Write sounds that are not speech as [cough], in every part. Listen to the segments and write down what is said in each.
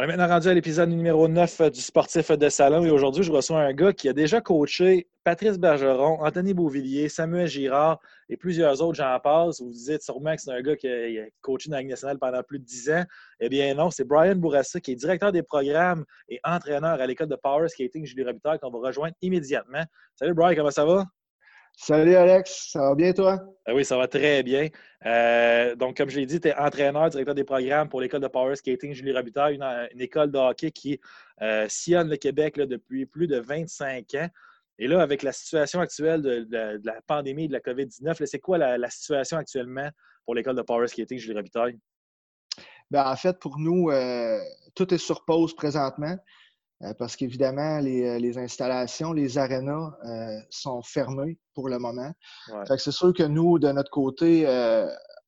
On est maintenant rendu à l'épisode numéro 9 du Sportif de Salon et aujourd'hui, je reçois un gars qui a déjà coaché Patrice Bergeron, Anthony Beauvillier, Samuel Girard et plusieurs autres, j'en passe. Vous vous dites sûrement que c'est un gars qui a coaché dans la nationale pendant plus de 10 ans. Eh bien non, c'est Brian Bourassa qui est directeur des programmes et entraîneur à l'école de Power Skating Julie Robitaille qu'on va rejoindre immédiatement. Salut Brian, comment ça va? Salut Alex, ça va bien toi? Ah oui, ça va très bien. Euh, donc, comme je l'ai dit, tu es entraîneur, directeur des programmes pour l'école de Power Skating Julie Robitaille, une, école de hockey qui euh, sillonne le Québec depuis plus de 25 ans. Et là, avec la situation actuelle de, la pandémie de la COVID-19, c'est quoi la, situation actuellement pour l'école de Power Skating Julie Robitaille? Ben, en fait, pour nous, euh, tout est sur pause présentement. Euh, parce qu'évidemment, les, euh, les, installations, les arénas euh, sont fermées pour le moment. c'est sûr que nous, de notre côté,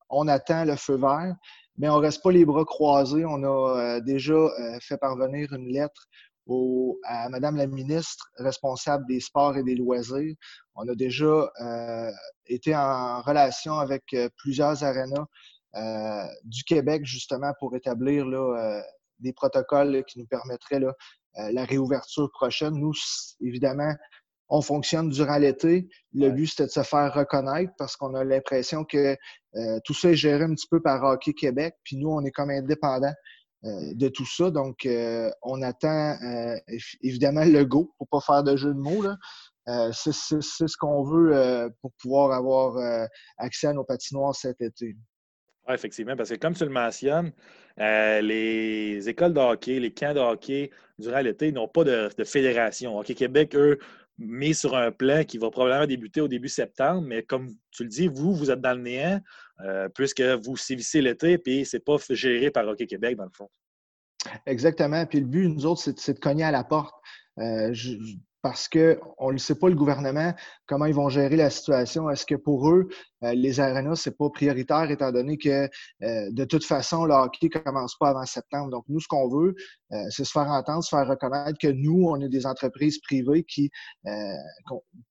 on attend le feu vert, mais on ne reste pas les bras croisés. On a déjà fait parvenir une lettre au, à Madame la ministre responsable des sports et des loisirs. On a déjà été en relation avec plusieurs arénas du Québec, justement, pour établir là, des protocoles qui nous permettraient là, la réouverture prochaine. Nous, évidemment, on fonctionne durant l'été. Le but, c'était de se faire reconnaître parce qu'on a l'impression que euh, tout ça est géré un petit peu par Hockey Québec. Puis nous, on est comme indépendants euh, de tout ça. Donc, on attend évidemment le go pour pas faire de jeu de mots. c'est ce qu'on veut pour pouvoir avoir accès à nos patinoires cet été. Effectivement, parce que comme tu le mentionnes, euh, les écoles de hockey, les camps de hockey durant l'été n'ont pas de, fédération. Hockey Québec, eux, mis sur un plan qui va probablement débuter au début septembre, mais comme tu le dis, vous, vous êtes dans le néant, euh, puisque vous sévissez l'été, puis c'est pas géré par Hockey Québec, dans le fond. Exactement. Puis le but, nous autres, c'est de cogner à la porte. Euh, parce qu'on ne sait pas, le gouvernement, comment ils vont gérer la situation. Est-ce que pour eux, euh, les arénas, ce n'est pas prioritaire, étant donné que euh, de toute façon, le hockey ne commence pas avant septembre. Donc, nous, ce qu'on veut, euh, c'est se faire entendre, se faire reconnaître que nous, on est des entreprises privées qui,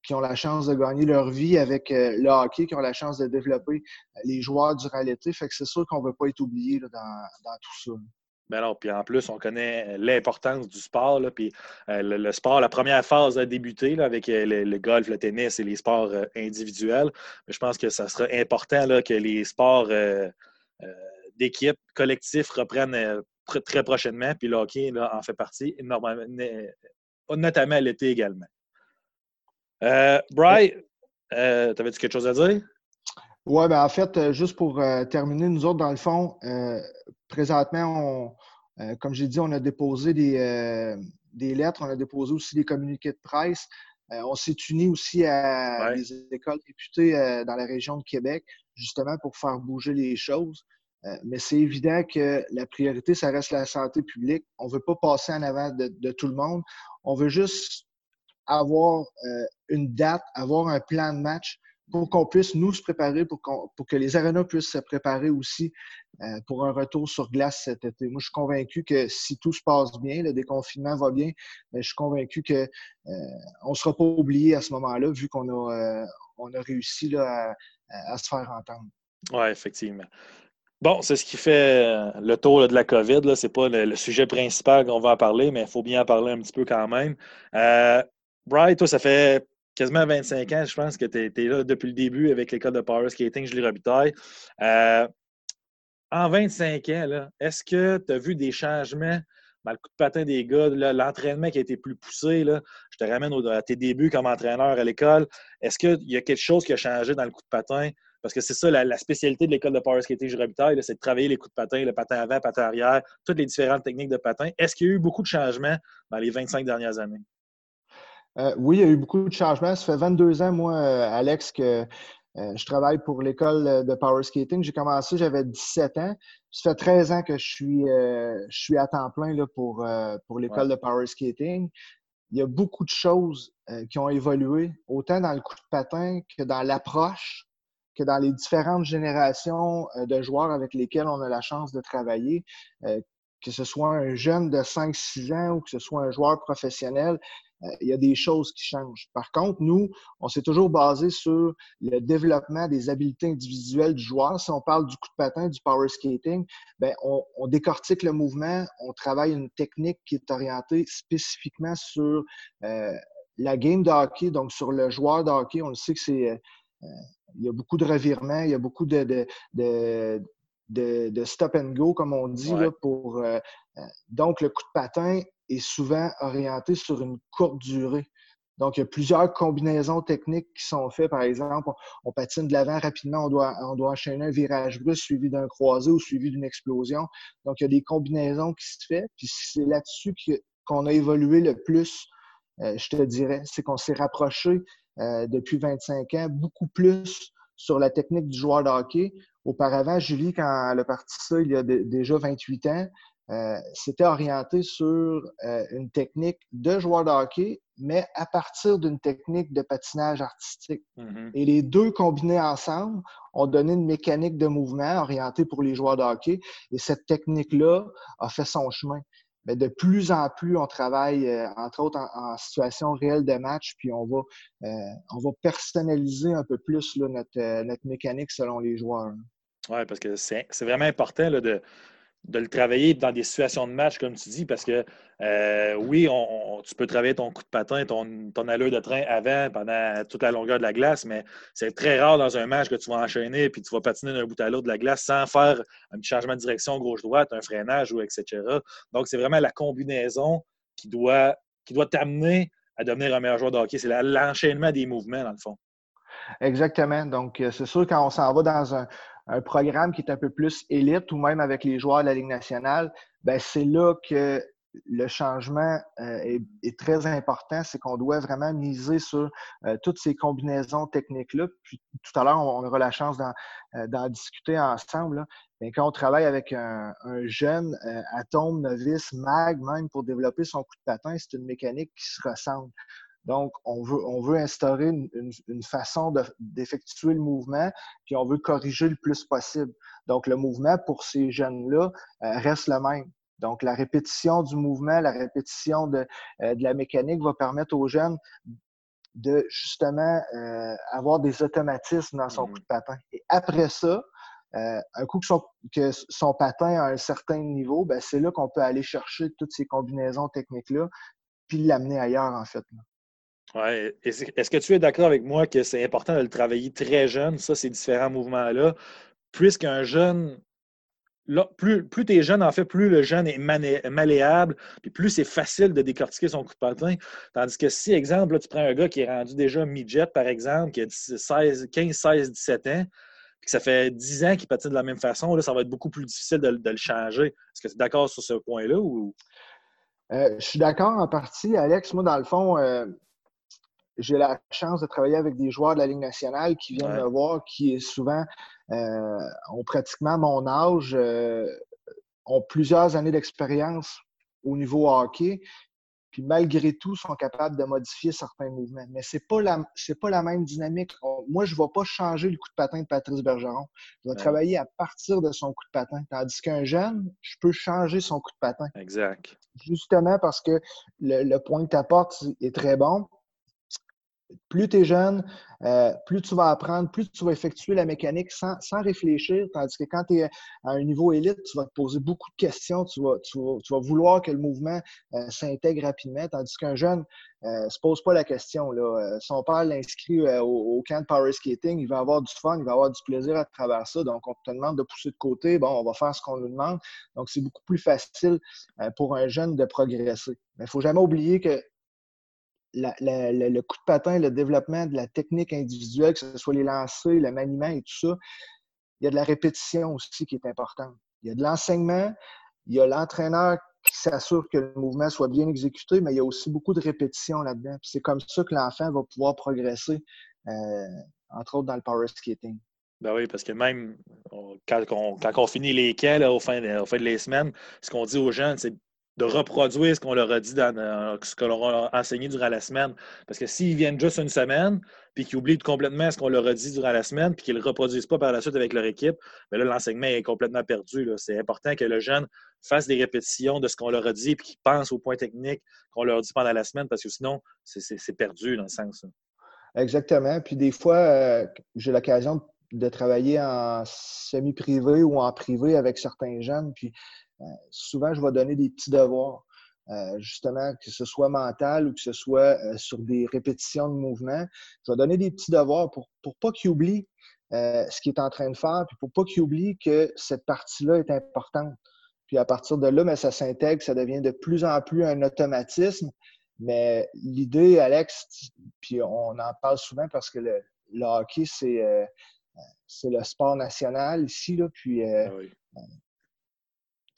qui ont la chance de gagner leur vie avec le hockey, qui ont la chance de développer les joueurs durant l'été. Fait que c'est sûr qu'on ne veut pas être oublié dans, dans tout ça. Ben puis en plus, on connaît l'importance du sport. Là, puis euh, le, sport, la première phase a débuté là, avec euh, le, golf, le tennis et les sports euh, individuels. Mais je pense que ça sera important là, que les sports d'équipe, collectifs reprennent très prochainement. Puis le hockey en fait partie, notamment l'été également. Brian, t'avais-tu quelque chose à dire? Oui, ben en fait, juste pour terminer, nous autres, dans le fond, présentement, euh, comme j'ai dit, on a déposé euh, des, lettres, on a déposé aussi des communiqués de presse. Euh, on s'est unis aussi à des écoles réputées dans la région de Québec, justement pour faire bouger les choses. mais c'est évident que la priorité, ça reste la santé publique. On ne veut pas passer en avant de, tout le monde. On veut juste avoir une date, avoir un plan de match pour qu'on puisse nous se préparer, pour, pour que les arénas puissent se préparer aussi euh, pour un retour sur glace cet été. Moi, je suis convaincu que si tout se passe bien, le déconfinement va bien, je suis convaincu qu'on euh, ne sera pas oublié à ce moment-là, vu qu'on a, euh, a réussi là, à, se faire entendre. Oui, effectivement. Bon, c'est ce qui fait le tour de la COVID. Ce n'est pas le, sujet principal qu'on va en parler, mais il faut bien en parler un petit peu quand même. Brian, toi, ça fait quasiment 25 ans, je pense que tu es, là depuis le début avec l'école de Power Skating Julie Robitaille. Euh, en 25 ans, est-ce que tu as vu des changements? Dans le coup de patin des gars, l'entraînement qui a été plus poussé? Je te ramène à tes débuts comme entraîneur à l'école. Est-ce qu'il y a quelque chose qui a changé dans le coup de patin? Parce que c'est ça, la, spécialité de l'école de Power Skating Julie Robitaille, c'est de travailler les coups de patin, le patin avant, le patin arrière, toutes les différentes techniques de patin. Est-ce qu'il y a eu beaucoup de changements dans les 25 dernières années? Euh, oui, il y a eu beaucoup de changements. Ça fait 22 ans, moi, euh, Alex, que euh, je travaille pour l'école de power skating. J'ai commencé, j'avais 17 ans. Ça fait 13 ans que je suis, je suis à temps plein là, pour, pour l'école de power skating. Il y a beaucoup de choses qui ont évolué, autant dans le coup de patin que dans l'approche, que dans les différentes générations de joueurs avec lesquels on a la chance de travailler que ce soit un jeune de 5-6 ans ou que ce soit un joueur professionnel, il y a des choses qui changent. Par contre, nous, on s'est toujours basé sur le développement des habiletés individuelles du joueur. Si on parle du coup de patin, du power skating, ben on, on décortique le mouvement, on travaille une technique qui est orientée spécifiquement sur euh, la game de hockey, donc sur le joueur de hockey. On le sait que c'est euh, il y a beaucoup de revirements, il y a beaucoup de, de, de, de, stop and go, comme on dit, là, pour. Euh, donc, le coup de patin est souvent orienté sur une courte durée. Donc, il y a plusieurs combinaisons techniques qui sont faites. Par exemple, on, patine de l'avant rapidement, on doit, enchaîner un virage brusque suivi d'un croisé ou suivi d'une explosion. Donc, il y a des combinaisons qui se font. Puis c'est là-dessus qu'on a évolué le plus, euh, je te dirais. C'est qu'on s'est rapproché euh, depuis 25 ans beaucoup plus sur la technique du joueur de hockey. Auparavant, Julie, quand elle a parti ça il y a déjà 28 ans, c'était orienté sur euh, une technique de joueur de hockey, mais à partir d'une technique de patinage artistique. Mm-hmm. Et les deux combinés ensemble ont donné une mécanique de mouvement orientée pour les joueurs de hockey. Et cette technique-là a fait son chemin. Mais de plus en plus, on travaille, euh, entre autres, en, situation réelle de match, puis on va, on va personnaliser un peu plus notre, notre mécanique selon les joueurs. Oui, parce que c'est vraiment important là, de, de le travailler dans des situations de match, comme tu dis, parce que euh, oui, tu peux travailler ton coup de patin, ton, ton allure de train avant, pendant toute la longueur de la glace, mais c'est très rare dans un match que tu vas enchaîner puis tu vas patiner d'un bout à l'autre de la glace sans faire un petit changement de direction gauche-droite, un freinage, ou etc. Donc, c'est vraiment la combinaison qui doit, qui doit t'amener à devenir un meilleur joueur de hockey. C'est l'enchaînement des mouvements, dans le fond. Exactement. Donc, euh, c'est sûr, quand on s'en va dans un, un programme qui est un peu plus élite ou même avec les joueurs de la Ligue nationale, ben c'est là que le changement euh, est, très important. C'est qu'on doit vraiment miser sur euh, toutes ces combinaisons techniques-là. Puis tout à l'heure, on, aura la chance d'en euh, discuter ensemble. Ben, quand on travaille avec un, un jeune atome, novice, mag, même pour développer son coup de patin, c'est une mécanique qui se ressemble. Donc, on veut, on veut instaurer une, façon d'effectuer le mouvement, puis on veut corriger le plus possible. Donc, le mouvement pour ces jeunes-là euh, reste le même. Donc, la répétition du mouvement, la répétition de, euh, de la mécanique va permettre aux jeunes de justement euh, avoir des automatismes dans son mmh coup de patin. Et après ça, un coup que son, que son, patin a un certain niveau, ben c'est là qu'on peut aller chercher toutes ces combinaisons techniques-là, puis l'amener ailleurs, en fait. Ouais. Est-ce que tu es d'accord avec moi que c'est important de le travailler très jeune, ça, ces différents mouvements-là, puisqu'un jeune, là, plus, plus tu es jeune, en fait, plus le jeune est malléable, puis plus c'est facile de décortiquer son coup de patin. Tandis que si, exemple, tu prends un gars qui est rendu déjà midget, par exemple, qui a 16, 15, 16, 17 ans, puis que ça fait 10 ans qu'il patine de la même façon, là, ça va être beaucoup plus difficile de, le changer. Est-ce que tu es d'accord sur ce point-là? Euh, je suis d'accord en partie, Alex. Moi, dans le fond, euh, j'ai la chance de travailler avec des joueurs de la Ligue nationale qui viennent me voir, qui souvent euh, ont pratiquement mon âge, euh, ont plusieurs années d'expérience au niveau hockey, puis malgré tout sont capables de modifier certains mouvements. Mais ce n'est pas, la, pas la même dynamique. moi, je ne vais pas changer le coup de patin de Patrice Bergeron. Je vais travailler à partir de son coup de patin. Tandis qu'un jeune, je peux changer son coup de patin. Exact. Justement parce que le, le point que tu apportes est très bon plus tu es jeune, euh, plus tu vas apprendre, plus tu vas effectuer la mécanique sans, réfléchir. Tandis que quand tu es à un niveau élite, tu vas te poser beaucoup de questions, tu vas, tu vas, vouloir que le mouvement euh, s'intègre rapidement. Tandis qu'un jeune ne euh, se pose pas la question. Là. son père l'inscrit au, camp de power skating, il va avoir du fun, il va avoir du plaisir à travers ça. Donc, on te demande de pousser de côté, bon, on va faire ce qu'on nous demande. Donc, c'est beaucoup plus facile pour un jeune de progresser. Mais il ne faut jamais oublier que le coup de patin, le développement de la technique individuelle, que ce soit les lancers, le maniement et tout ça, il y a de la répétition aussi qui est importante. Il y a de l'enseignement, il y a l'entraîneur qui s'assure que le mouvement soit bien exécuté, mais il y a aussi beaucoup de répétition là-dedans. C'est comme ça que l'enfant va pouvoir progresser, euh, entre autres dans le power skating. Ben oui, parce que même quand, on, finit les camps au, fin, au fin de les semaines, ce qu'on dit aux jeunes, c'est de reproduire ce qu'on leur a dit, dans, euh, ce qu'on leur a enseigné durant la semaine. Parce que s'ils viennent juste une semaine, puis qu'ils oublient complètement ce qu'on leur a dit durant la semaine, puis qu'ils ne le reproduisent pas par la suite avec leur équipe, bien là, l'enseignement est complètement perdu. C'est important que le jeune fasse des répétitions de ce qu'on leur a dit, puis qu'il pense aux points techniques qu'on leur dit pendant la semaine, parce que sinon, c'est perdu dans le sens. Exactement. Puis des fois, euh, j'ai l'occasion de travailler en semi-privé ou en privé avec certains jeunes, puis souvent, je vais donner des petits devoirs. Euh, justement, que ce soit mental ou que ce soit euh, sur des répétitions de mouvements. Je vais donner des petits devoirs pour ne pas qu'il oublie ce qu'il est en train de faire, puis pour pas qu'il oublie que cette partie-là est importante. Puis à partir de là, mais ça s'intègre, ça devient de plus en plus un automatisme. Mais l'idée, Alex, puis on en parle souvent parce que le, hockey, c'est c'est le sport national ici, là, puis ah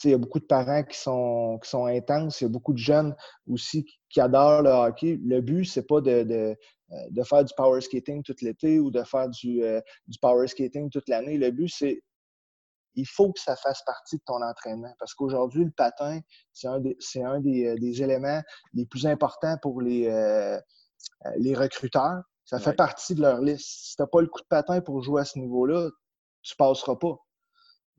il y a beaucoup de parents qui sont, qui sont intenses. Il y a beaucoup de jeunes aussi qui, adorent le hockey. Le but, c'est pas de, de, euh, faire du power skating tout l'été ou de faire du, euh, du power skating toute l'année. Le but, c'est il faut que ça fasse partie de ton entraînement. Parce qu'aujourd'hui, le patin, c'est un, des, un des, euh, des, éléments les plus importants pour les, les recruteurs. Ça fait partie de leur liste. Si tu n'as pas le coup de patin pour jouer à ce niveau-là, tu ne passeras pas.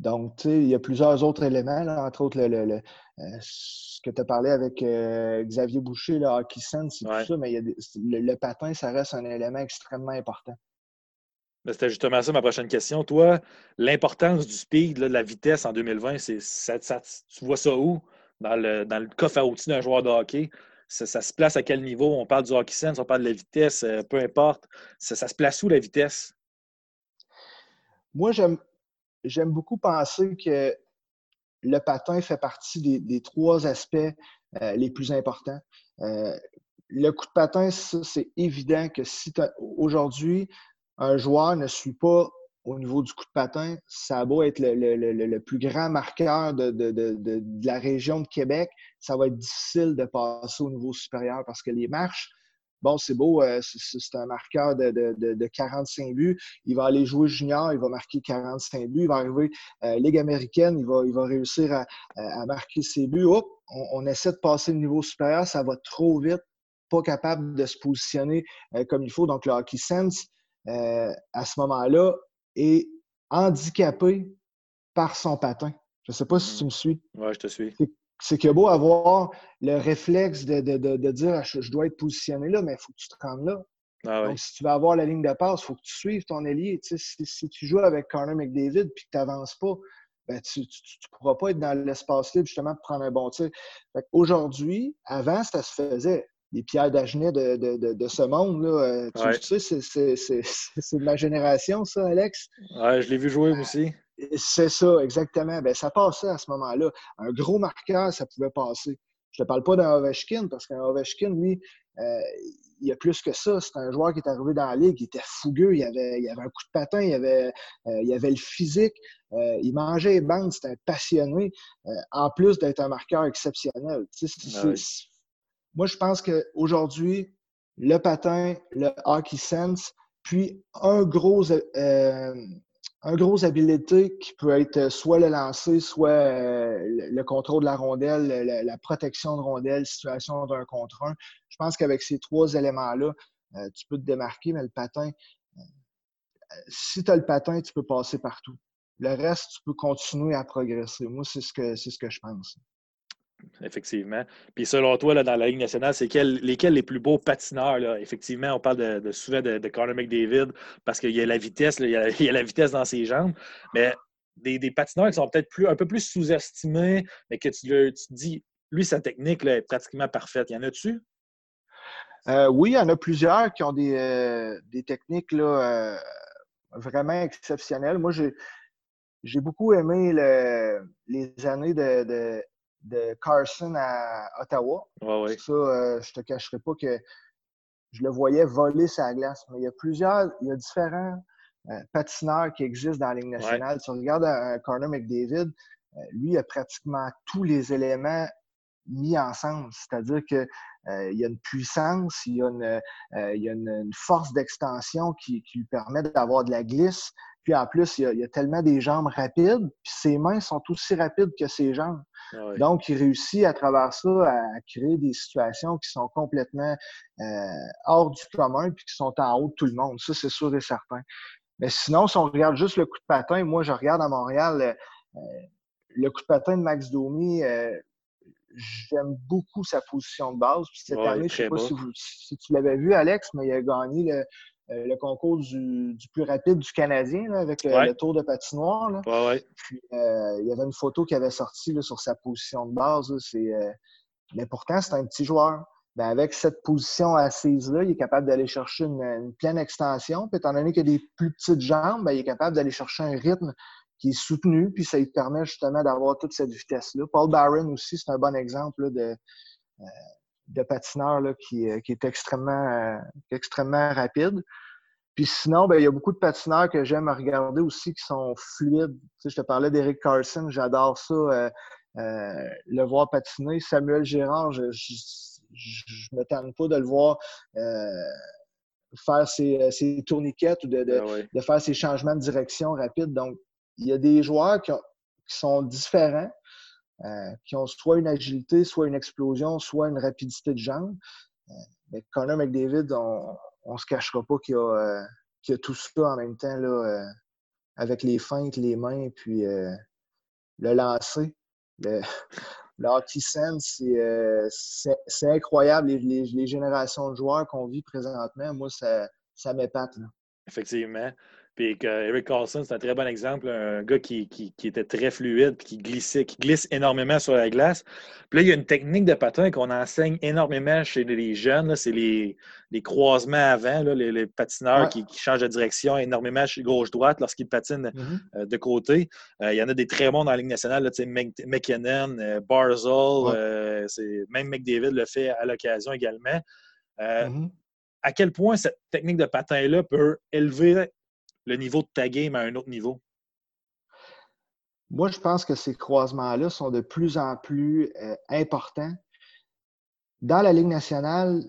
Donc, tu sais, il y a plusieurs autres éléments, entre autres le, euh, ce que tu as parlé avec euh, Xavier Boucher, le hockey sense et tout ça, mais le, patin, ça reste un élément extrêmement important. Ben, c'était justement ça ma prochaine question. Toi, l'importance du speed, de la vitesse en 2020, c'est, tu vois ça où? Dans le, dans le coffre à outils d'un joueur de hockey? Ça, se place à quel niveau? On parle du hockey sense, on parle de la vitesse, euh, peu importe. Ça, ça se place où la vitesse? Moi, j'aime, j'aime beaucoup penser que le patin fait partie des, trois aspects euh, les plus importants. Euh, le coup de patin, c'est évident que si aujourd'hui, un joueur ne suit pas au niveau du coup de patin, ça a beau être le, plus grand marqueur de, de, la région de Québec, ça va être difficile de passer au niveau supérieur parce que les marches bon, c'est beau, euh, c'est un marqueur de, 45 buts. Il va aller jouer junior, il va marquer 45 buts. Il va arriver euh, Ligue américaine, il va, il va réussir à, marquer ses buts. On, essaie de passer le niveau supérieur, ça va trop vite, pas capable de se positionner euh, comme il faut. Donc, le hockey sense, à ce moment-là, est handicapé par son patin. Je ne sais pas si tu me suis. Oui, je te suis c'est qu'il y a beau avoir le réflexe de, dire je, dois être positionné là, mais il faut que tu te rendes là. Ah Donc, si tu veux avoir la ligne de passe, il faut que tu suives ton ailier. si, tu joues avec Connor McDavid et que tu n'avances pas, ben, tu ne pourras pas être dans l'espace libre justement pour prendre un bon tir. Aujourd'hui, avant, ça se faisait. Les pierres d'Agenet de, ce monde, là, euh, tu sais, c'est de ma génération, ça, Alex. Oui, je l'ai vu jouer aussi. C'est ça, exactement. Ben, ça passait à ce moment-là. Un gros marqueur, ça pouvait passer. Je ne te parle pas d'un Ovechkin, parce qu'un Ovechkin, lui, euh, il y a plus que ça. C'est un joueur qui est arrivé dans la ligue, il était fougueux, il avait, il avait un coup de patin, il avait, euh, il avait le physique, euh, il mangeait les bandes, c'était un passionné, en plus d'être un marqueur exceptionnel. Ah moi, je pense qu'aujourd'hui, le patin, le hockey sense, puis un gros un gros habilité qui peut être soit le lancer, soit euh, le contrôle de la rondelle, la, protection de rondelle, situation d'un contre un. Je pense qu'avec ces trois éléments-là, euh, tu peux te démarquer, mais le patin, euh, si tu as le patin, tu peux passer partout. Le reste, tu peux continuer à progresser. Moi, c'est ce que c'est ce que je pense. Effectivement. Puis selon toi, dans la Ligue nationale, c'est lesquels les plus beaux patineurs? Effectivement, on parle de, souvent de, de, McDavid parce qu'il y a la vitesse, il, [laughs] a, la vitesse dans ses jambes. Mais des, patineurs qui sont peut-être plus, un peu plus sous-estimés, mais que tu, te dis, lui, sa technique est pratiquement parfaite. Y en a-tu? Euh, oui, il y en a plusieurs qui ont des, euh, techniques là, euh, vraiment exceptionnelles. Moi, j'ai beaucoup aimé les années de Carson à Ottawa. Ça, euh, je te cacherai pas que je le voyais voler sa glace. Mais il y a plusieurs, il y a différents euh, patineurs qui existent dans la Ligue nationale. Si on regarde un, Corner McDavid, euh, lui, il a pratiquement tous les éléments mis ensemble. C'est-à-dire qu'il il y a une puissance, il y a une, il y a une, force d'extension qui, qui, lui permet d'avoir de la glisse. Puis en plus, il y, a, tellement des jambes rapides, puis ses mains sont aussi rapides que ses jambes. Donc, il réussit à travers ça à, créer des situations qui sont complètement euh, hors du commun puis qui sont en haut de tout le monde. Ça, c'est sûr et certain. Mais sinon, si on regarde juste le coup de patin, moi, je regarde à Montréal euh, le coup de patin de Max Domi. J'aime beaucoup sa position de base. Puis cette année, je ne sais pas si, tu l'avais vu, Alex, mais il a gagné le, euh, le concours du, plus rapide du Canadien avec euh, le, tour de patinoire. Là. Puis, euh, il y avait une photo qui avait sorti sur sa position de base. C'est, mais pourtant, c'est un petit joueur. Ben, avec cette position assise-là, il est capable d'aller chercher une, pleine extension. Puis, étant donné qu'il a des plus petites jambes, ben, il est capable d'aller chercher un rythme qui est soutenu, puis ça lui permet justement d'avoir toute cette vitesse-là. Paul Barron aussi, c'est un bon exemple de, de patineur là, qui, qui, est extrêmement, extrêmement rapide. Puis sinon, ben, il y a beaucoup de patineurs que j'aime regarder aussi qui sont fluides. Tu sais, je te parlais d'Eric Carson, j'adore ça, euh, euh, le voir patiner. Samuel Gérard, je, je, me tente pas de le voir euh, faire ses, ses, tourniquettes ou de, de, ah de, faire ses changements de direction rapides. Donc, il y a des joueurs qui, qui sont différents, qui ont soit une agilité, soit une explosion, soit une rapidité de jambe. mais Connor McDavid, on, on se cachera pas qu'il y, a, euh, tout ça en même temps, là, euh, avec les feintes, les mains, puis euh, le lancer. Le, [laughs] le hockey c'est incroyable, les, générations de joueurs qu'on vit présentement. Moi, ça, ça m'épate. Effectivement. Puis Eric Carlson, c'est un très bon exemple, un gars qui, était très fluide, qui glissait, qui glisse énormément sur la glace. Puis là, il y a une technique de patin qu'on enseigne énormément chez les jeunes. C'est les, croisements avant, les, patineurs qui, changent de direction énormément chez gauche-droite lorsqu'ils patinent mm-hmm. euh, de côté. Euh, il y en a des très bons dans la Ligue nationale, là, McKinnon, euh, Barzell, même McDavid le fait à l'occasion également. Mm-hmm. À quel point cette technique de patin-là peut élever le niveau de ta game à un autre niveau? Moi, je pense que ces croisements-là sont de plus en plus euh, importants. Dans la Ligue nationale,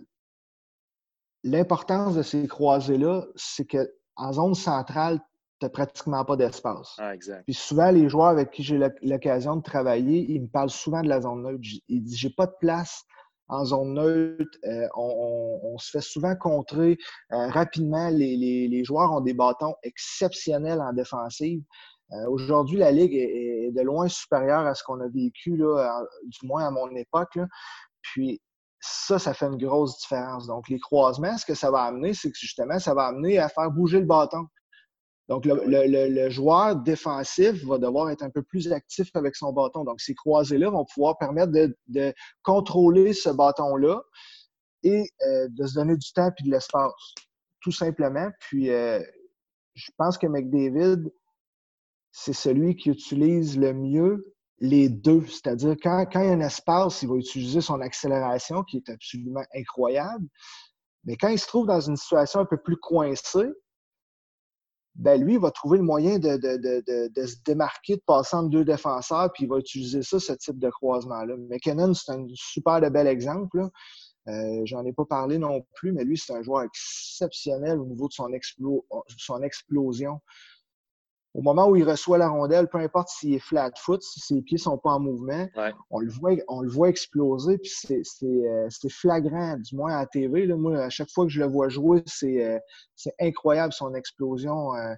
l'importance de ces croisés-là, c'est qu'en zone centrale, tu n'as pratiquement pas d'espace. Ah, exact. Puis souvent, les joueurs avec qui j'ai l'occasion de travailler, ils me parlent souvent de la zone neutre. Ils disent J'ai pas de place en zone neutre. Euh, on, se fait souvent contrer euh, rapidement. Les, joueurs ont des bâtons exceptionnels en défensive. Euh, aujourd'hui, la Ligue est, de loin supérieure à ce qu'on a vécu, du moins à mon époque. Puis ça, ça fait une grosse différence. Donc, les croisements, ce que ça va amener, c'est que justement, ça va amener à faire bouger le bâton. Donc, le, joueur défensif va devoir être un peu plus actif avec son bâton. Donc, ces croisés-là vont pouvoir permettre de, contrôler ce bâton-là et euh, de se donner du temps et de l'espace, tout simplement. Puis, euh, je pense que McDavid, c'est celui qui utilise le mieux les deux. C'est-à-dire, quand, quand il y a un espace, il va utiliser son accélération, qui est absolument incroyable. Mais quand il se trouve dans une situation un peu plus coincée, ben lui, il va trouver le moyen de, se démarquer, de passer entre deux défenseurs, puis il va utiliser ça, ce type de croisement-là. McKinnon, c'est un super de bel exemple. Euh, J'en ai pas parlé non plus, mais lui, c'est un joueur exceptionnel au niveau de son explosion au moment où il reçoit la rondelle, peu importe s'il est flat foot, si ses pieds ne sont pas en mouvement, on, le voit, on le voit exploser, puis euh, c'est flagrant, du moins à la TV. Là, moi, à chaque fois que je le vois jouer, c'est euh, incroyable son explosion euh,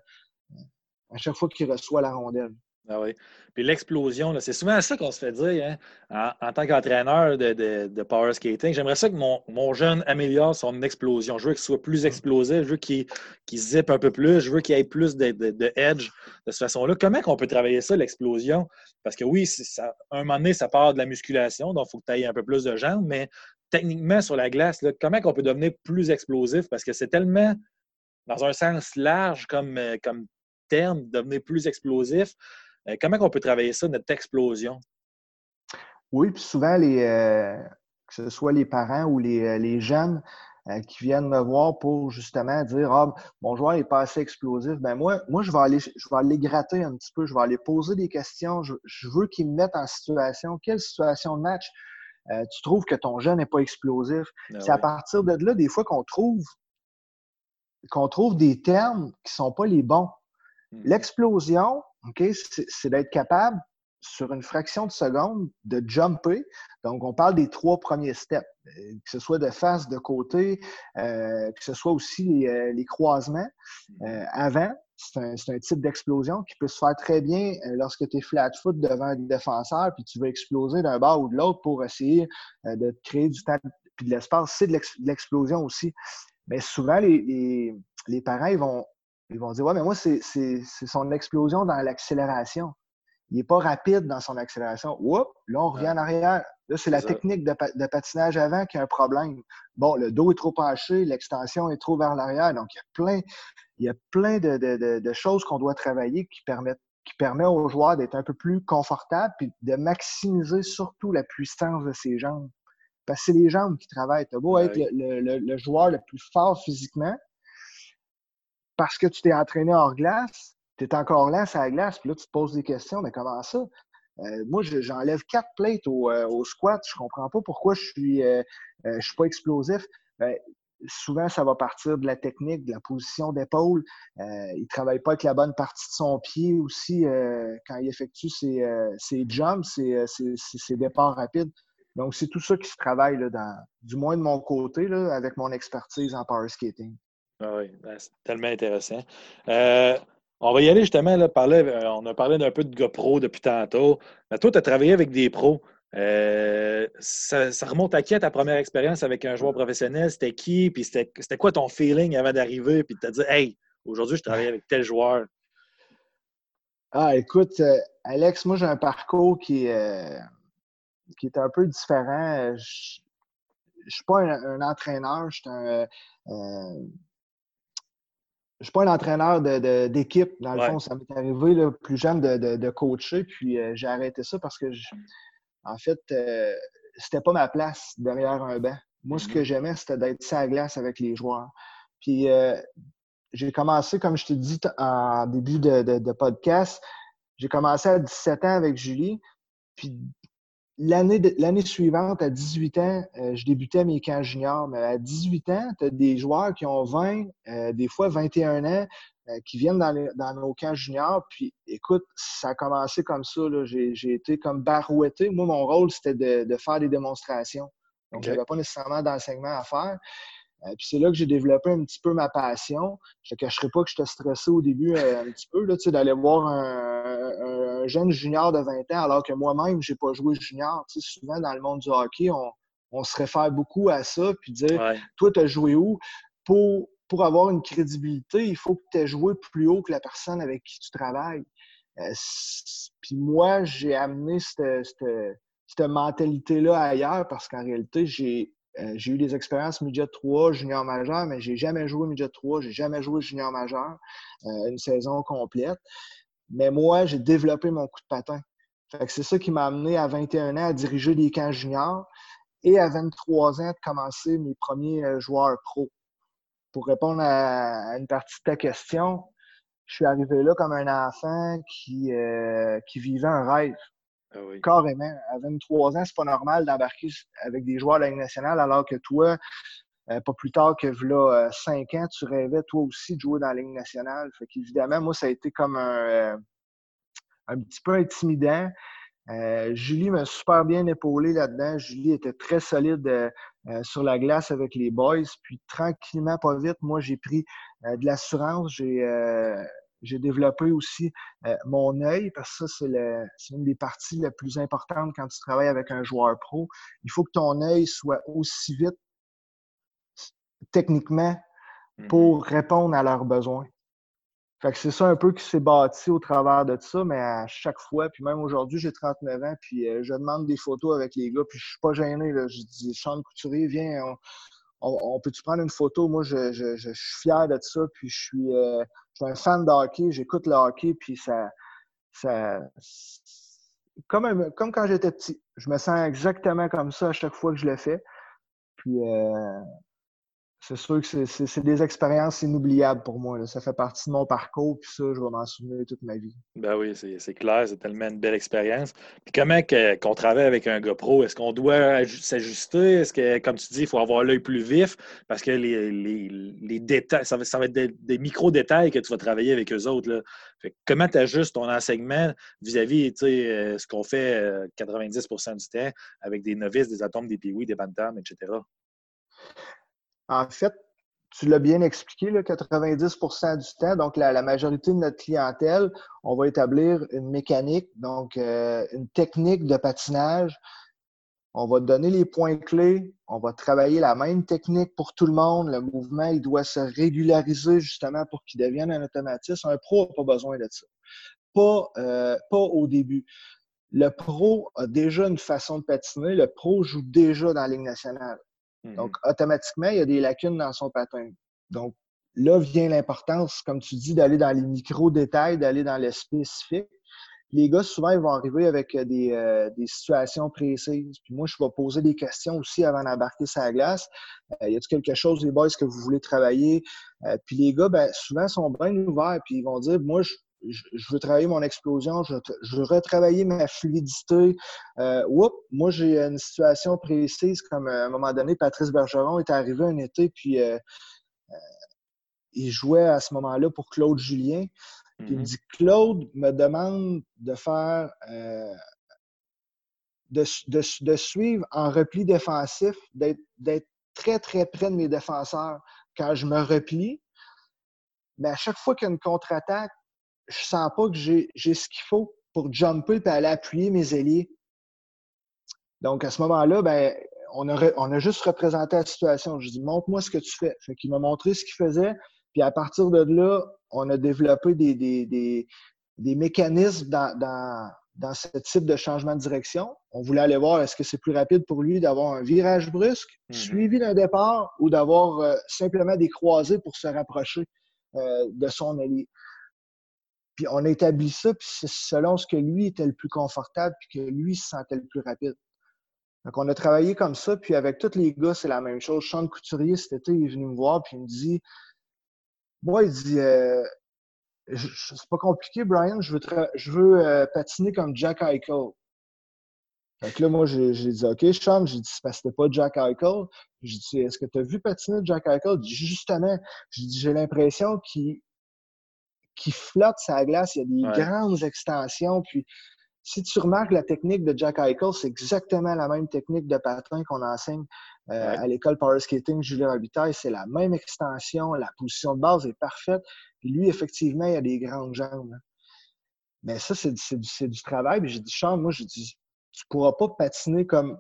à chaque fois qu'il reçoit la rondelle. Ah oui. Puis l'explosion, c'est souvent ça qu'on se fait dire hein, en, tant qu'entraîneur de, power skating. J'aimerais ça que mon, jeune améliore son explosion. Je veux qu'il soit plus mm. explosif, je veux qu'il qu zippe un peu plus, je veux qu'il ait plus de, de, edge de cette façon-là. Comment on peut travailler ça, l'explosion? Parce que oui, ça, un moment donné, ça part de la musculation, donc il faut que tu aies un peu plus de jambes, mais techniquement, sur la glace, comment on peut devenir plus explosif? Parce que c'est tellement, dans un sens large comme, euh, comme terme, devenir plus explosif. Euh, comment on peut travailler ça, notre explosion? Oui, puis souvent, les, euh, que ce soit les parents ou les, euh, jeunes qui viennent me voir pour justement dire Ah, mon joueur n'est pas assez explosif, ben moi, moi je, vais aller, je vais aller gratter un petit peu, je vais aller poser des questions, je, veux qu'ils me mettent en situation, quelle situation de match? Tu trouves que ton jeune n'est pas explosif? Ben C'est à partir de là, des fois, qu'on trouve qu'on trouve des termes qui ne sont pas les bons. Mmh. L'explosion, c'est d'être capable sur une fraction de seconde de jumper. Donc, on parle des trois premiers steps, euh, que ce soit de face, de côté, euh, que ce soit aussi les, euh, croisements. avant, c'est un, type d'explosion qui peut se faire très bien lorsque tu es flat foot devant un défenseur, puis tu veux exploser d'un bord ou de l'autre pour essayer de créer du temps et de l'espace. C'est de l'explosion aussi. Mais souvent, les, les, parents, ils vont, ils vont dire Ouais, mais moi, c'est son explosion dans l'accélération il n'est pas rapide dans son accélération. Oups, là, on revient en arrière. Là, c'est la technique de, patinage avant qui a un problème. Bon, le dos est trop penché, l'extension est trop vers l'arrière. Donc, il y a plein, il y a plein de, choses qu'on doit travailler qui permettent qui permet aux joueurs d'être un peu plus confortables et de maximiser surtout la puissance de ses jambes. Parce que c'est les jambes qui travaillent. Tu as beau être le, joueur le plus fort physiquement, parce que tu t'es entraîné hors glace, tu es encore là sur la glace, puis là, tu te poses des questions, mais comment ça? Euh, moi, j'enlève quatre plates au, euh, au, squat. Je comprends pas pourquoi je suis, euh, suis pas explosif. Souvent, ça va partir de la technique, de la position d'épaule. il ne travaille pas avec la bonne partie de son pied aussi quand il effectue ses, jumps, ses, départs rapides. Donc, c'est tout ça qui se travaille, là, du moins de mon côté, là, avec mon expertise en power skating. Ah oui, ben, c'est tellement intéressant. On va y aller justement, là, euh, on a parlé d'un peu de GoPro depuis tantôt. Mais toi, tu as travaillé avec des pros. Euh, ça, remonte à qui ta première expérience avec un joueur professionnel? C'était qui? Puis c'était quoi ton feeling avant d'arriver? Puis de te dire, hey, aujourd'hui, je travaille avec tel joueur. Ah, écoute, euh, Alex, moi, j'ai un parcours qui, qui est un peu différent. Je ne suis pas un, entraîneur, je suis un je ne suis pas un entraîneur d'équipe. dans le fond, ça m'est arrivé plus jeune de, coacher, puis euh, j'ai arrêté ça parce que, en fait, euh, c'était pas ma place derrière un banc. Moi, ce que mm-hmm. j'aimais, c'était d'être sa glace avec les joueurs. Puis euh, j'ai commencé, comme je te dis en début de, de podcast, j'ai commencé à 17 ans avec Julie. Puis L'année suivante, à 18 ans, euh, je débutais mes camps juniors. Mais à 18 ans, tu as des joueurs qui ont 20, euh, des fois 21 ans, euh, qui viennent dans, nos camps juniors. Puis, écoute, ça a commencé comme ça. J'ai été comme barouetté. Moi, mon rôle, c'était de, faire des démonstrations. Donc, je n'avais pas nécessairement d'enseignement à faire. Puis c'est là que j'ai développé un petit peu ma passion. Je ne te cacherai pas que j'étais stressé au début un petit peu, d'aller voir un jeune junior de 20 ans, alors que moi-même, je n'ai pas joué junior. Tu sais, souvent, dans le monde du hockey, on, se réfère beaucoup à ça, puis dire Toi, tu as joué où? Pour, pour avoir une crédibilité, il faut que tu aies joué plus haut que la personne avec qui tu travailles. Euh, puis moi, j'ai amené cette, cette, mentalité-là ailleurs parce qu'en réalité, j'ai euh, j'ai eu des expériences midget 3, junior majeur, mais j'ai jamais joué midget 3, j'ai jamais joué junior majeur, euh, une saison complète. Mais moi, j'ai développé mon coup de patin. c'est ça qui m'a amené à 21 ans à diriger des camps juniors et à 23 ans de commencer mes premiers euh, joueurs pro. Pour répondre à une partie de ta question, je suis arrivé là comme un enfant qui, qui vivait un rêve. Ah Carrément. À 23 ans, c'est pas normal d'embarquer avec des joueurs de la Ligue nationale alors que toi, euh, pas plus tard que là, 5 euh, ans, tu rêvais toi aussi de jouer dans la Ligue nationale. Fait qu'évidemment, moi, ça a été comme un, euh, un petit peu intimidant. Julie m'a super bien épaulé là-dedans. Julie était très solide sur la glace avec les boys. Puis tranquillement, pas vite, moi, j'ai pris de l'assurance. J'ai j'ai développé aussi mon œil parce que ça, c'est une des parties les plus importantes quand tu travailles avec un joueur pro. Il faut que ton œil soit aussi vite techniquement mmh pour répondre à leurs besoins. Fait que c'est ça un peu qui s'est bâti au travers de ça, mais à chaque fois, puis même aujourd'hui, j'ai 39 ans, puis euh, je demande des photos avec les gars, puis je suis pas gêné. Là. Je dis, Sean Couturier, viens, on, peut-tu prendre une photo? Moi, je, suis fier de ça, puis je suis, euh, je suis un fan de hockey, j'écoute le hockey, puis ça. ça comme, comme quand j'étais petit. Je me sens exactement comme ça à chaque fois que je le fais. Puis, euh, c'est sûr que c'est des expériences inoubliables pour moi. Ça fait partie de mon parcours, puis ça, je vais m'en souvenir toute ma vie. Ben oui, c'est clair, c'est tellement une belle expérience. Puis comment qu'on travaille avec un GoPro? Est-ce qu'on doit s'ajuster? Est-ce que, comme tu dis, il faut avoir l'œil plus vif? Parce que les, détails, ça va, être des, micro-détails que tu vas travailler avec eux autres. Comment tu ajustes ton enseignement vis-à-vis de euh, ce qu'on fait 90% euh, du temps avec des novices, des atomes, des piouis, des bantams, etc.? En fait, tu l'as bien expliqué, là, 90% du temps, donc la, majorité de notre clientèle, on va établir une mécanique, donc euh, une technique de patinage. On va donner les points clés, on va travailler la même technique pour tout le monde. Le mouvement, il doit se régulariser justement pour qu'il devienne un automatisme. Un pro n'a pas besoin de ça. Pas, euh, pas au début. Le pro a déjà une façon de patiner. Le pro joue déjà dans la Ligue nationale. Donc, mm-hmm. automatiquement, il y a des lacunes dans son patin. Donc, là vient l'importance, comme tu dis, d'aller dans les micro-détails, d'aller dans le spécifique. Les gars, souvent, ils vont arriver avec euh, euh, des, situations précises. Puis moi, je vais poser des questions aussi avant d'embarquer sa glace. Euh, y a-t-il quelque chose, les boys, que vous voulez travailler? puis les gars, ben, souvent, sont bien ouverts. Puis ils vont dire, moi, je, je, veux travailler mon explosion, je, veux retravailler ma fluidité. Euh, moi, j'ai une situation précise, comme euh, à un moment donné, Patrice Bergeron est arrivé un été, puis euh, euh, il jouait à ce moment-là pour Claude Julien. Puis il me mm-hmm. dit Claude me demande de faire. De, de, suivre en repli défensif, d'être très, très près de mes défenseurs. Quand je me replie, mais à chaque fois qu'il y a une contre-attaque, je sens pas que j'ai ce qu'il faut pour jumper et aller appuyer mes ailiers. Donc, à ce moment-là, ben, on, a, on a juste représenté la situation. Je dis, montre-moi ce que tu fais. Fait qu'il m'a montré ce qu'il faisait. Puis à partir de là, on a développé des, des, des, des mécanismes dans, dans, dans, ce type de changement de direction. On voulait aller voir est-ce que c'est plus rapide pour lui d'avoir un virage brusque, mm-hmm. suivi d'un départ, ou d'avoir euh, simplement des croisés pour se rapprocher euh, de son allié. Puis on a établi ça, puis selon ce que lui était le plus confortable, puis que lui se sentait le plus rapide. Donc on a travaillé comme ça, puis avec tous les gars, c'est la même chose. Sean Couturier, cet été, il est venu me voir, puis il me dit Moi, il dit euh, C'est pas compliqué, Brian, je veux, je veux euh, patiner comme Jack Eichel. Donc là, moi, j'ai dit OK, Sean, j'ai dit parce que c'était pas Jack Eichel. J'ai dit Est-ce que tu as vu patiner Jack Eichel? Justement, j'ai l'impression qu'il qui flotte sa glace. Il y a des grandes extensions. Puis, si tu remarques la technique de Jack Eichel, c'est exactement la même technique de patin qu'on enseigne euh, à l'école Power Skating Julien Robitaille. C'est la même extension. La position de base est parfaite. Puis lui, effectivement, il a des grandes jambes. Hein. Mais ça, c'est du, du, travail. Puis j'ai dit, Sean, moi, j'ai dit, tu pourras pas patiner comme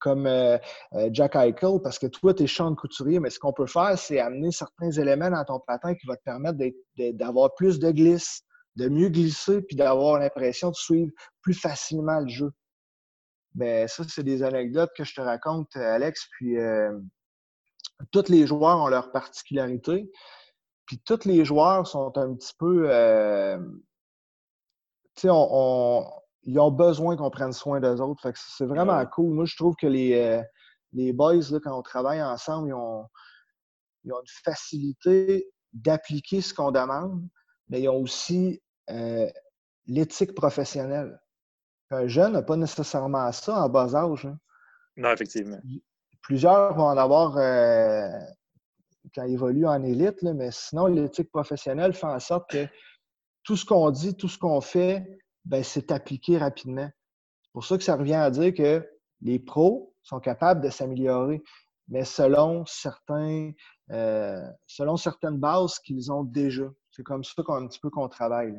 comme euh, euh, Jack Eichel, parce que toi, tu es Sean Couturier, mais ce qu'on peut faire, c'est amener certains éléments dans ton patin qui vont te permettre d'avoir plus de glisse, de mieux glisser, puis d'avoir l'impression de suivre plus facilement le jeu. Mais ben, ça, c'est des anecdotes que je te raconte, Alex. Puis euh, tous les joueurs ont leur particularité. Puis tous les joueurs sont un petit peu. tu sais, on, ils ont besoin qu'on prenne soin d'eux autres. Fait c'est vraiment cool. Moi, je trouve que les, euh, les boys, là, quand on travaille ensemble, ils ont, ils ont une facilité d'appliquer ce qu'on demande, mais ils ont aussi euh, l'éthique professionnelle. Un jeune n'a pas nécessairement ça en bas âge. Hein. Non, effectivement. Plusieurs vont en avoir euh, quand ils évoluent en élite, mais sinon, l'éthique professionnelle fait en sorte que tout ce qu'on dit, tout ce qu'on fait, ben, c'est appliqué rapidement. C'est pour ça que ça revient à dire que les pros sont capables de s'améliorer, mais selon certains, euh, selon certaines bases qu'ils ont déjà. C'est comme ça qu'on un petit peu qu'on travaille.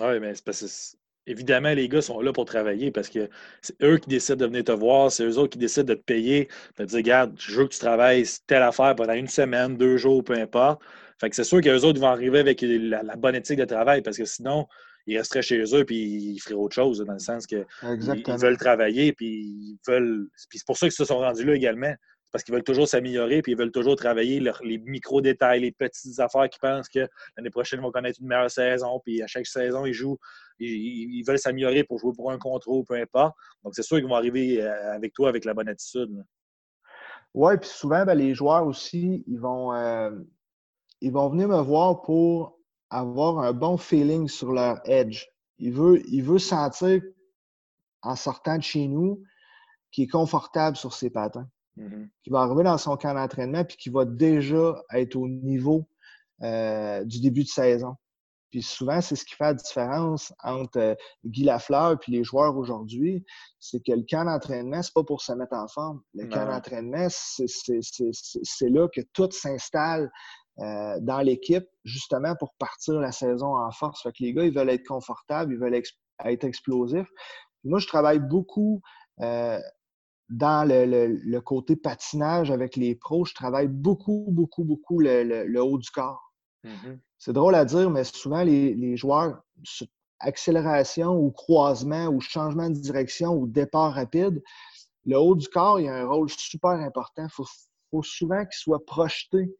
Oui, mais c'est parce que évidemment, les gars sont là pour travailler parce que c'est eux qui décident de venir te voir, c'est eux autres qui décident de te payer, de te dire, regarde, je veux que tu travailles telle affaire pendant une semaine, deux jours, peu importe. Fait que c'est sûr qu'eux autres vont arriver avec la, la, bonne éthique de travail parce que sinon, ils resteraient chez eux puis ils feraient autre chose, dans le sens qu'ils veulent travailler puis ils veulent. Puis c'est pour ça qu'ils se sont rendus là également. Parce qu'ils veulent toujours s'améliorer puis ils veulent toujours travailler les micro-détails, les petites affaires qu'ils pensent que l'année prochaine, ils vont connaître une meilleure saison. Puis à chaque saison, ils jouent, ils, veulent s'améliorer pour jouer pour un contrôle, peu importe. Donc c'est sûr qu'ils vont arriver euh, avec toi avec la bonne attitude. Oui, puis souvent, ben, les joueurs aussi, ils vont, ils vont venir me voir pour avoir un bon feeling sur leur edge. Il veut, il veut sentir, en sortant de chez nous, qu'il est confortable sur ses patins. Mm-hmm. Qu'il va arriver dans son camp d'entraînement puis qu'il va déjà être au niveau euh, du début de saison. Puis souvent, c'est ce qui fait la différence entre euh, Guy Lafleur et les joueurs aujourd'hui, c'est que le camp d'entraînement, c'est pas pour se mettre en forme. Le camp d'entraînement, c'est là que tout s'installe euh, dans l'équipe, justement pour partir la saison en force. Fait que les gars, ils veulent être confortables, ils veulent être explosifs. moi, je travaille beaucoup euh, dans le, côté patinage avec les pros. Je travaille beaucoup, beaucoup, beaucoup le, haut du corps. Mm-hmm. C'est drôle à dire, mais souvent, les, joueurs, accélération ou croisement ou changement de direction ou départ rapide, le haut du corps, il y a un rôle super important. Il faut, faut souvent qu'il soit projeté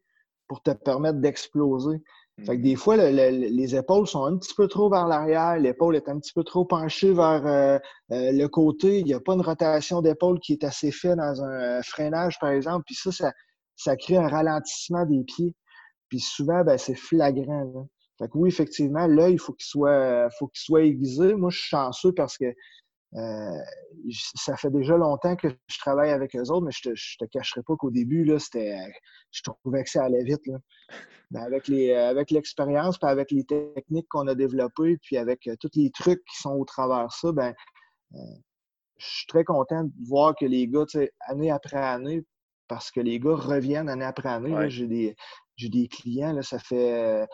pour te permettre d'exploser. Fait que des mhm. fois, les épaules sont un petit peu trop vers l'arrière, l'épaule est un petit peu trop penchée vers euh, euh, le côté. Il n'y a pas une rotation d'épaule qui est assez faite dans un euh, freinage, par exemple. Puis ça, ça, crée un ralentissement des pieds. Puis souvent, ben, c'est flagrant. Fait que oui, effectivement, l'œil, il faut qu'il soit, faut qu'il soit aiguisé. Moi, je suis chanceux parce que euh, ça fait déjà longtemps que je travaille avec eux autres, mais je te, te cacherai pas qu'au début, là, c'était, je trouvais que ça allait vite. avec, les, avec l'expérience, puis avec les techniques qu'on a développées, puis avec euh, tous les trucs qui sont au travers de ça, ben, euh, je suis très content de voir que les gars, année après année, parce que les gars reviennent année après année. j'ai des, j'ai des clients, là, ça fait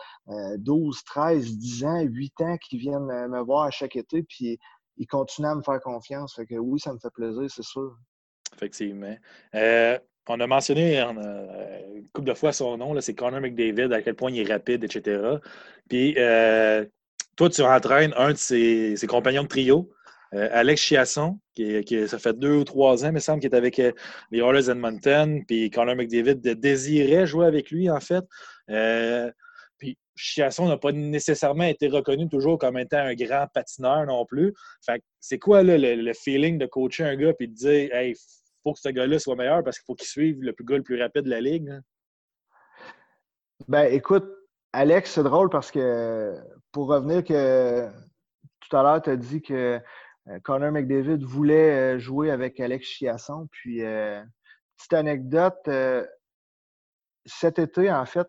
12, 13, 10 ans, 8 ans qu'ils viennent me voir à chaque été, puis il continue à me faire confiance. Fait que oui, ça me fait plaisir, c'est sûr. Effectivement. Euh, on a mentionné euh, une couple de fois son nom, c'est Connor McDavid, à quel point il est rapide, etc. Puis euh, toi, tu entraînes un de ses, compagnons de trio, Alex Chiasson, qui, qui, ça fait deux ou trois ans, il me semble, qu'il est avec les Oilers Edmonton. Puis Connor McDavid désirait jouer avec lui, en fait. Chiasson n'a pas nécessairement été reconnu toujours comme étant un grand patineur non plus. Fait c'est quoi le, feeling de coacher un gars et de dire Hey, faut que ce gars-là soit meilleur parce qu'il faut qu'il suive le plus gars le plus rapide de la ligue? Ben écoute, Alex, c'est drôle parce que pour revenir que tout à l'heure, tu as dit que euh, Connor McDavid voulait euh, jouer avec Alex Chiasson. Puis, euh, petite anecdote, cet été, en fait,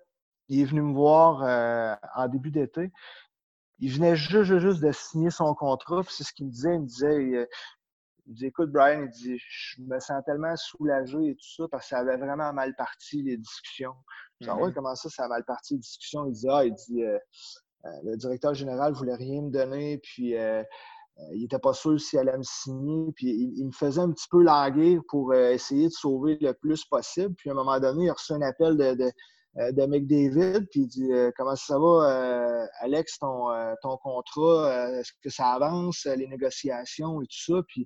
il est venu me voir euh, en début d'été. Il venait juste, juste de signer son contrat. C'est ce qu'il me disait. Il me disait, il, dit, écoute, Brian, il dit, je me sens tellement soulagé et tout ça parce que ça avait vraiment mal parti les discussions. Je dis, ah ouais, comment ça, ça a mal parti les discussions? Il dit, ah, il dit, euh, euh, le directeur général voulait rien me donner, puis il n'était pas sûr s'il allait me signer, puis il, me faisait un petit peu laguer pour essayer de sauver le plus possible. Puis à un moment donné, il a reçu un appel de euh, de McDavid, puis il dit euh, Comment ça va, euh, Alex, ton, ton contrat Est-ce que ça avance, les négociations et tout ça? Puis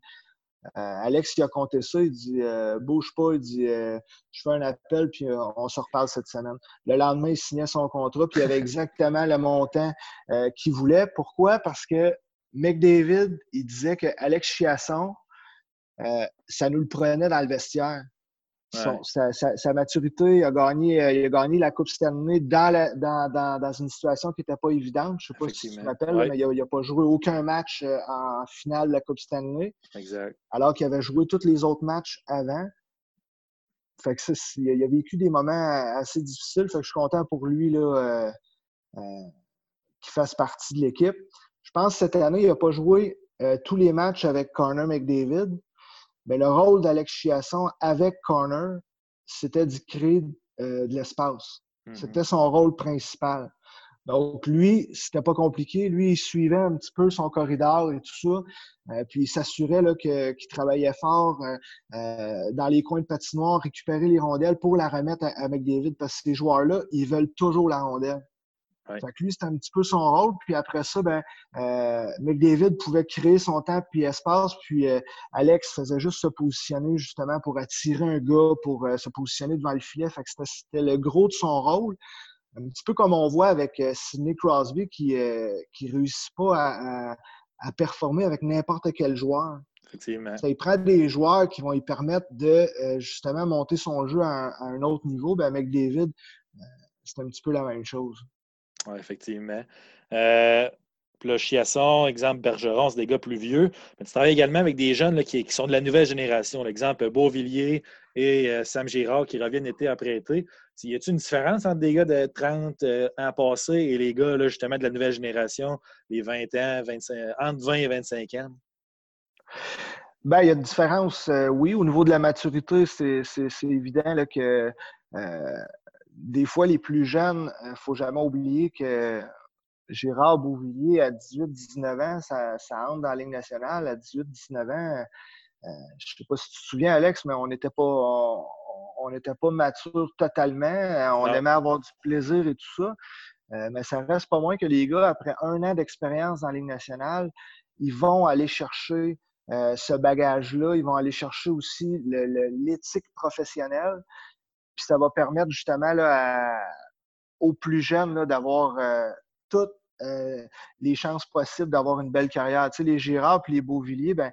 Alex qui a compté ça, il dit Bouge pas, il dit Je fais un appel, puis on se reparle cette semaine. Le lendemain, il signait son contrat, puis il avait exactement le montant qu'il voulait. Pourquoi? Parce que McDavid, il disait que Alex Chiasson, ça nous le prenait dans le vestiaire sa, maturité, il a, gagné, euh, il a gagné la Coupe Stanley dans, dans, dans, une situation qui n'était pas évidente. Je ne sais pas si tu te rappelles, mais il n'a pas joué aucun match euh, en finale de la Coupe Stanley. Exact. Alors qu'il avait joué tous les autres matchs avant. Fait que il a vécu des moments assez difficiles. Fait que je suis content pour lui là, euh, qu'il fasse partie de l'équipe. Je pense que cette année, il n'a pas joué tous les matchs avec Connor McDavid. Mais le rôle d'Alex Chiasson avec Corner, c'était de créer euh, de l'espace. Mm-hmm. C'était son rôle principal. Donc, lui, c'était pas compliqué. Lui, il suivait un petit peu son corridor et tout ça. Euh, puis, il s'assurait qu'il travaillait fort euh, dans les coins de patinoire, récupérer les rondelles pour la remettre avec David. Parce que ces joueurs-là, ils veulent toujours la rondelle. Fait que lui, c'était un petit peu son rôle. Puis après ça, ben, euh, McDavid pouvait créer son temps puis espace. Puis euh, Alex faisait juste se positionner justement pour attirer un gars, pour euh, se positionner devant le filet. Fait que c'était le gros de son rôle. Un petit peu comme on voit avec Sidney Crosby qui ne réussit pas à, à, performer avec n'importe quel joueur. Effectivement. Ça, il prend des joueurs qui vont lui permettre de justement monter son jeu à un, autre niveau. Ben, avec David, c'est un petit peu la même chose. Effectivement. Euh, exemple Bergeron, c'est des gars plus vieux. Mais tu travailles également avec des jeunes qui, sont de la nouvelle génération. L'exemple Beauvillier et euh, Sam Girard qui reviennent été après été. Y a-t-il une différence entre des gars de 30 euh, ans passés et les gars justement de la nouvelle génération, les 20 ans, 25, entre 20 et 25 ans? Ben, il y a une différence, oui. Au niveau de la maturité, c'est évident que des fois, les plus jeunes, il ne faut jamais oublier que Gérard Beauvillier, à 18-19 ans, ça, entre dans la Ligue nationale. À 18-19 ans, euh, je ne sais pas si tu te souviens, Alex, mais on n'était pas, on, pas mature totalement. On aimait avoir du plaisir et tout ça. Euh, mais ça reste pas moins que les gars, après un an d'expérience dans la Ligue nationale, ils vont aller chercher euh, ce bagage-là. Ils vont aller chercher aussi l'éthique professionnelle. Puis ça va permettre justement là, aux plus jeunes d'avoir toutes euh, les chances possibles d'avoir une belle carrière. Tu sais, les Girard et les Beauvilliers, ben,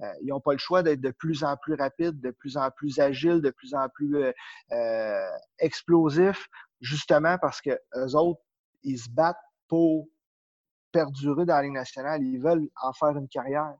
euh, ils n'ont pas le choix d'être de plus en plus rapides, de plus en plus agiles, de plus en plus euh, explosifs, justement parce que eux autres, ils se battent pour perdurer dans la Ligue nationale. Ils veulent en faire une carrière.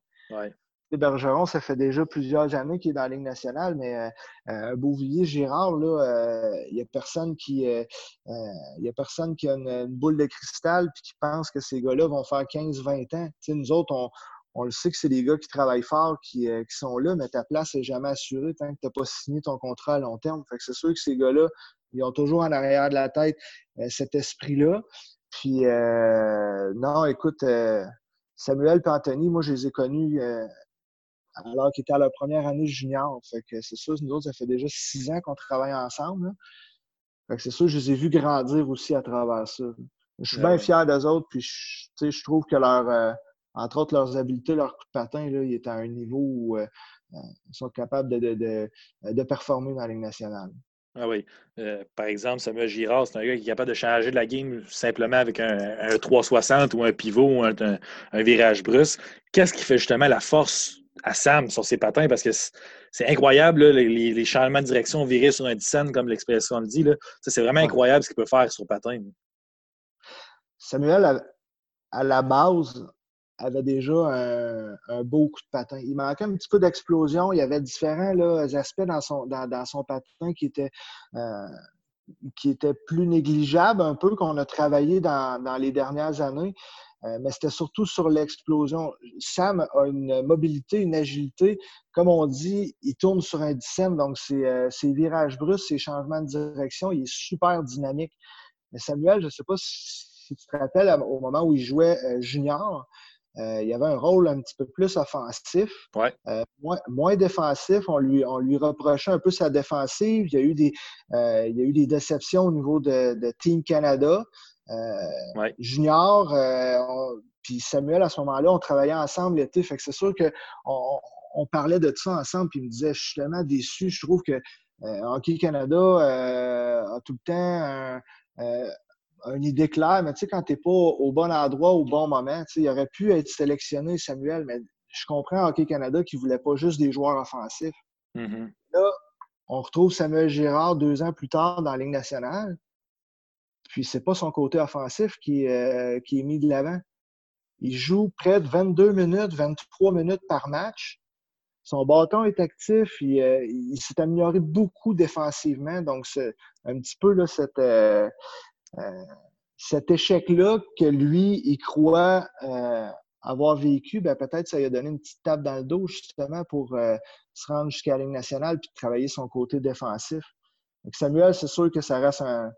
Bergeron, ça fait déjà plusieurs années qu'il est dans la Ligue nationale, mais euh, euh Beauvillier, Girard, euh, il n'y a personne qui euh, a personne qui a une, boule de cristal et qui pense que ces gars-là vont faire 15-20 ans. nous autres, on, le sait que c'est des gars qui travaillent fort, qui, sont là, mais ta place n'est jamais assurée tant que tu n'as pas signé ton contrat à long terme. C'est sûr que ces gars-là, ils ont toujours en arrière de la tête cet esprit-là. Puis, non, écoute, Samuel et Anthony, moi, je les ai connus alors qu'ils étaient à leur première année junior. Fait que c'est sûr, nous autres, ça fait déjà six ans qu'on travaille ensemble. Fait que c'est sûr, je les ai vus grandir aussi à travers ça. Je suis bien fier d'eux autres, puis je, je trouve que leur, euh, entre autres, leurs habiletés, leur coup de patin, là, étaient à un niveau où euh, euh, ils sont capables de, de, de, performer dans la Ligue nationale. Ah oui. par exemple, Samuel Girard, c'est un gars qui est capable de changer de la game simplement avec un, 360 ou un pivot ou un, un virage brusque. Qu'est-ce qui fait justement la force à Sam sur ses patins parce que c'est incroyable, les, changements de direction virés sur un dixaine, comme l'expression le dit. C'est vraiment incroyable ce qu'il peut faire sur patin. Samuel, à la base, avait déjà un, beau coup de patin. Il manquait un petit peu d'explosion. Il y avait différents aspects dans son, dans, son patin qui étaient, euh, qui étaient plus négligeables un peu, qu'on a travaillé dans, dans les dernières années. Euh, mais c'était surtout sur l'explosion. Sam a une mobilité, une agilité. Comme on dit, il tourne sur un dixième, donc ses, euh, ses virages brusques, ses changements de direction, il est super dynamique. Mais Samuel, je ne sais pas si, tu te rappelles, au moment où il jouait euh, junior, il avait un rôle un petit peu plus offensif, moins, défensif. On lui, on lui reprochait un peu sa défensive. Il y a eu des, il y a eu des déceptions au niveau de, de Team Canada. Euh, junior, euh, puis Samuel, à ce moment-là, on travaillait ensemble l'été. Fait que c'est sûr qu'on on, parlait de ça ensemble, puis il me disait, je suis tellement déçu. Je trouve que euh, Hockey Canada a tout le temps un, une idée claire, mais tu sais, quand tu n'es pas au bon endroit au bon moment, tu sais, il aurait pu être sélectionné, Samuel, mais je comprends Hockey Canada qui ne voulait pas juste des joueurs offensifs. Mm-hmm. Là, on retrouve Samuel Girard deux ans plus tard dans la Ligue nationale. Puis c'est pas son côté offensif qui, euh, qui est mis de l'avant. Il joue près de 22 minutes, 23 minutes par match. Son bâton est actif. Il, euh, s'est amélioré beaucoup défensivement. Donc, c'est un petit peu là, euh, cet échec-là que lui, il croit avoir vécu, ben, peut-être ça lui a donné une petite tape dans le dos justement pour se rendre jusqu'à la Ligue nationale puis travailler son côté défensif. Donc, Samuel, c'est sûr que ça reste un,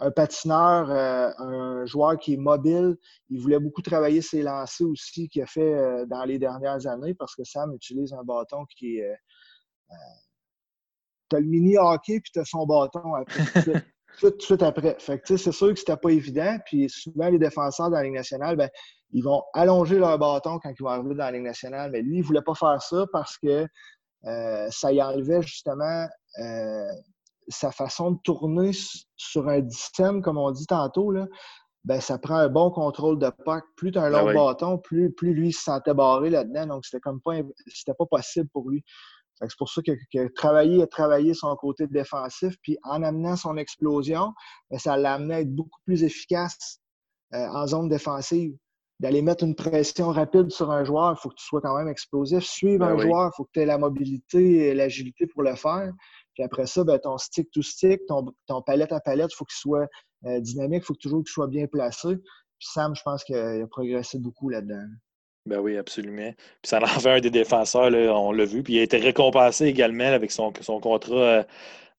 un patineur, euh, un joueur qui est mobile. Il voulait beaucoup travailler ses lancers aussi, qu'il a fait euh, dans les dernières années, parce que Sam utilise un bâton qui est. Euh, tu as le mini hockey, puis tu as son bâton après, tout, de suite [laughs] après. Fait que, c'est sûr que c'était pas évident. Puis souvent, les défenseurs dans la Ligue nationale, ben, ils vont allonger leur bâton quand ils vont arriver dans la Ligue nationale. Mais lui, il voulait pas faire ça parce que ça y enlevait justement sa façon de tourner sur un dixième, comme on dit tantôt, là, ben, ça prend un bon contrôle de puck. Plus tu as un Ben long oui. bâton, plus, plus lui se sentait barré là-dedans. Donc, c'était comme pas, c'était pas possible pour lui. C'est pour ça que, que travailler, travailler son côté défensif, puis en amenant son explosion, ben, ça l'a amené à être beaucoup plus efficace euh, en zone défensive. D'aller mettre une pression rapide sur un joueur, il faut que tu sois quand même explosif. Suivre Ben un oui. joueur, il faut que tu aies la mobilité et l'agilité pour le faire. Puis après ça, ben, ton stick to stick, ton, ton palette à palette, il faut qu'il soit euh, dynamique, il faut toujours qu'il soit bien placé. Puis Sam, je pense qu'il a progressé beaucoup là-dedans. Ben oui, absolument. Puis ça en fait un des défenseurs, on l'a vu. Puis il a été récompensé également avec son, son contrat euh,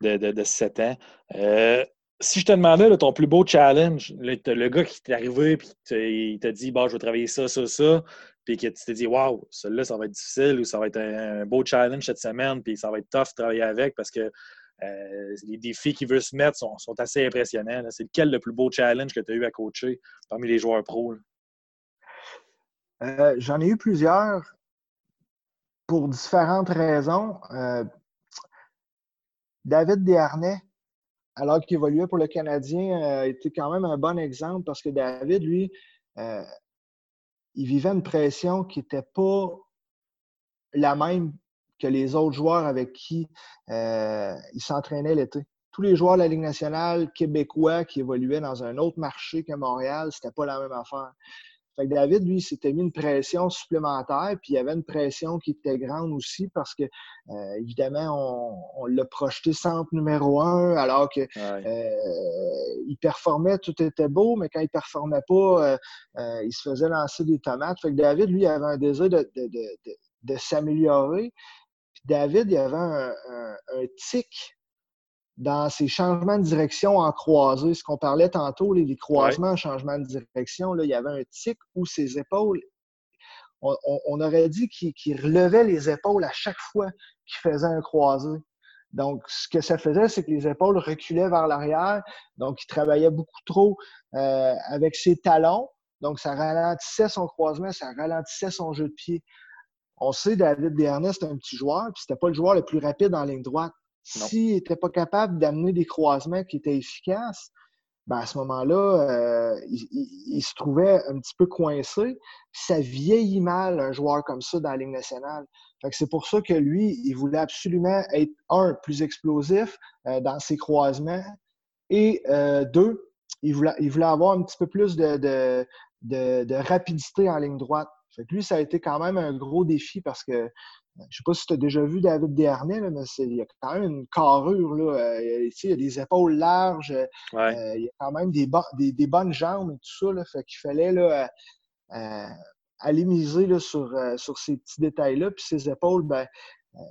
de, de, de 7 ans. Euh, si je te demandais ton plus beau challenge, t'as le gars qui t'est arrivé t'a- il t'a dit bon, je vais travailler ça, ça, ça, puis que tu t'es dit Waouh, celui-là, ça va être difficile ou ça va être un, beau challenge cette semaine, puis ça va être tough de travailler avec parce que euh, les défis qu'il veut se mettre sont, assez impressionnants. C'est lequel le plus beau challenge que tu as eu à coacher parmi les joueurs pros? Euh, J'en ai eu plusieurs pour différentes raisons. Euh, David Desharnais, alors qu'il évoluait pour le Canadien, euh, était quand même un bon exemple parce que David, lui, il vivait une pression qui n'était pas la même que les autres joueurs avec qui euh, il s'entraînait l'été. Tous les joueurs de la Ligue nationale québécois qui évoluaient dans un autre marché que Montréal, c'était pas la même affaire. Fait que David, lui, s'était mis une pression supplémentaire, puis il y avait une pression qui était grande aussi parce que, euh, évidemment, on, on l'a projeté centre numéro un, alors que Ouais. euh, il performait, tout était beau, mais quand il performait pas, euh, il se faisait lancer des tomates. Fait que David, lui, avait un désir de, de, de, de, de s'améliorer. Puis David, il avait un, un, un tic dans ses changements de direction en croisée. Ce qu'on parlait tantôt, les, les croisements en changement de direction, là, il y avait un tic où ses épaules, on, on, on aurait dit qu'il qu'il relevait les épaules à chaque fois qu'il faisait un croisé. Donc, ce que ça faisait, c'est que les épaules reculaient vers l'arrière. Donc, il travaillait beaucoup trop euh, avec ses talons. Donc, ça ralentissait son croisement, ça ralentissait son jeu de pied. On sait, David Desharnais, c'est un petit joueur, puis c'était pas le joueur le plus rapide en ligne droite. S'il n'était pas capable d'amener des croisements qui étaient efficaces, ben à ce moment-là, euh, il, se trouvait un petit peu coincé. Ça vieillit mal, un joueur comme ça dans la Ligue nationale. C'est pour ça que lui, il voulait absolument être, un, plus explosif euh, dans ses croisements, et euh, deux, il voulait, avoir un petit peu plus de, rapidité en ligne droite. Lui, ça a été quand même un gros défi parce que je sais pas si tu as déjà vu David Desharnais, là, mais il y a quand même une carrure. Là, euh, il a des épaules larges, euh, il y a quand même des, bo- des, des bonnes jambes et tout ça. Là, fait qu'il fallait là, euh, aller miser là, sur, sur ces petits détails-là. Puis ses épaules, ben,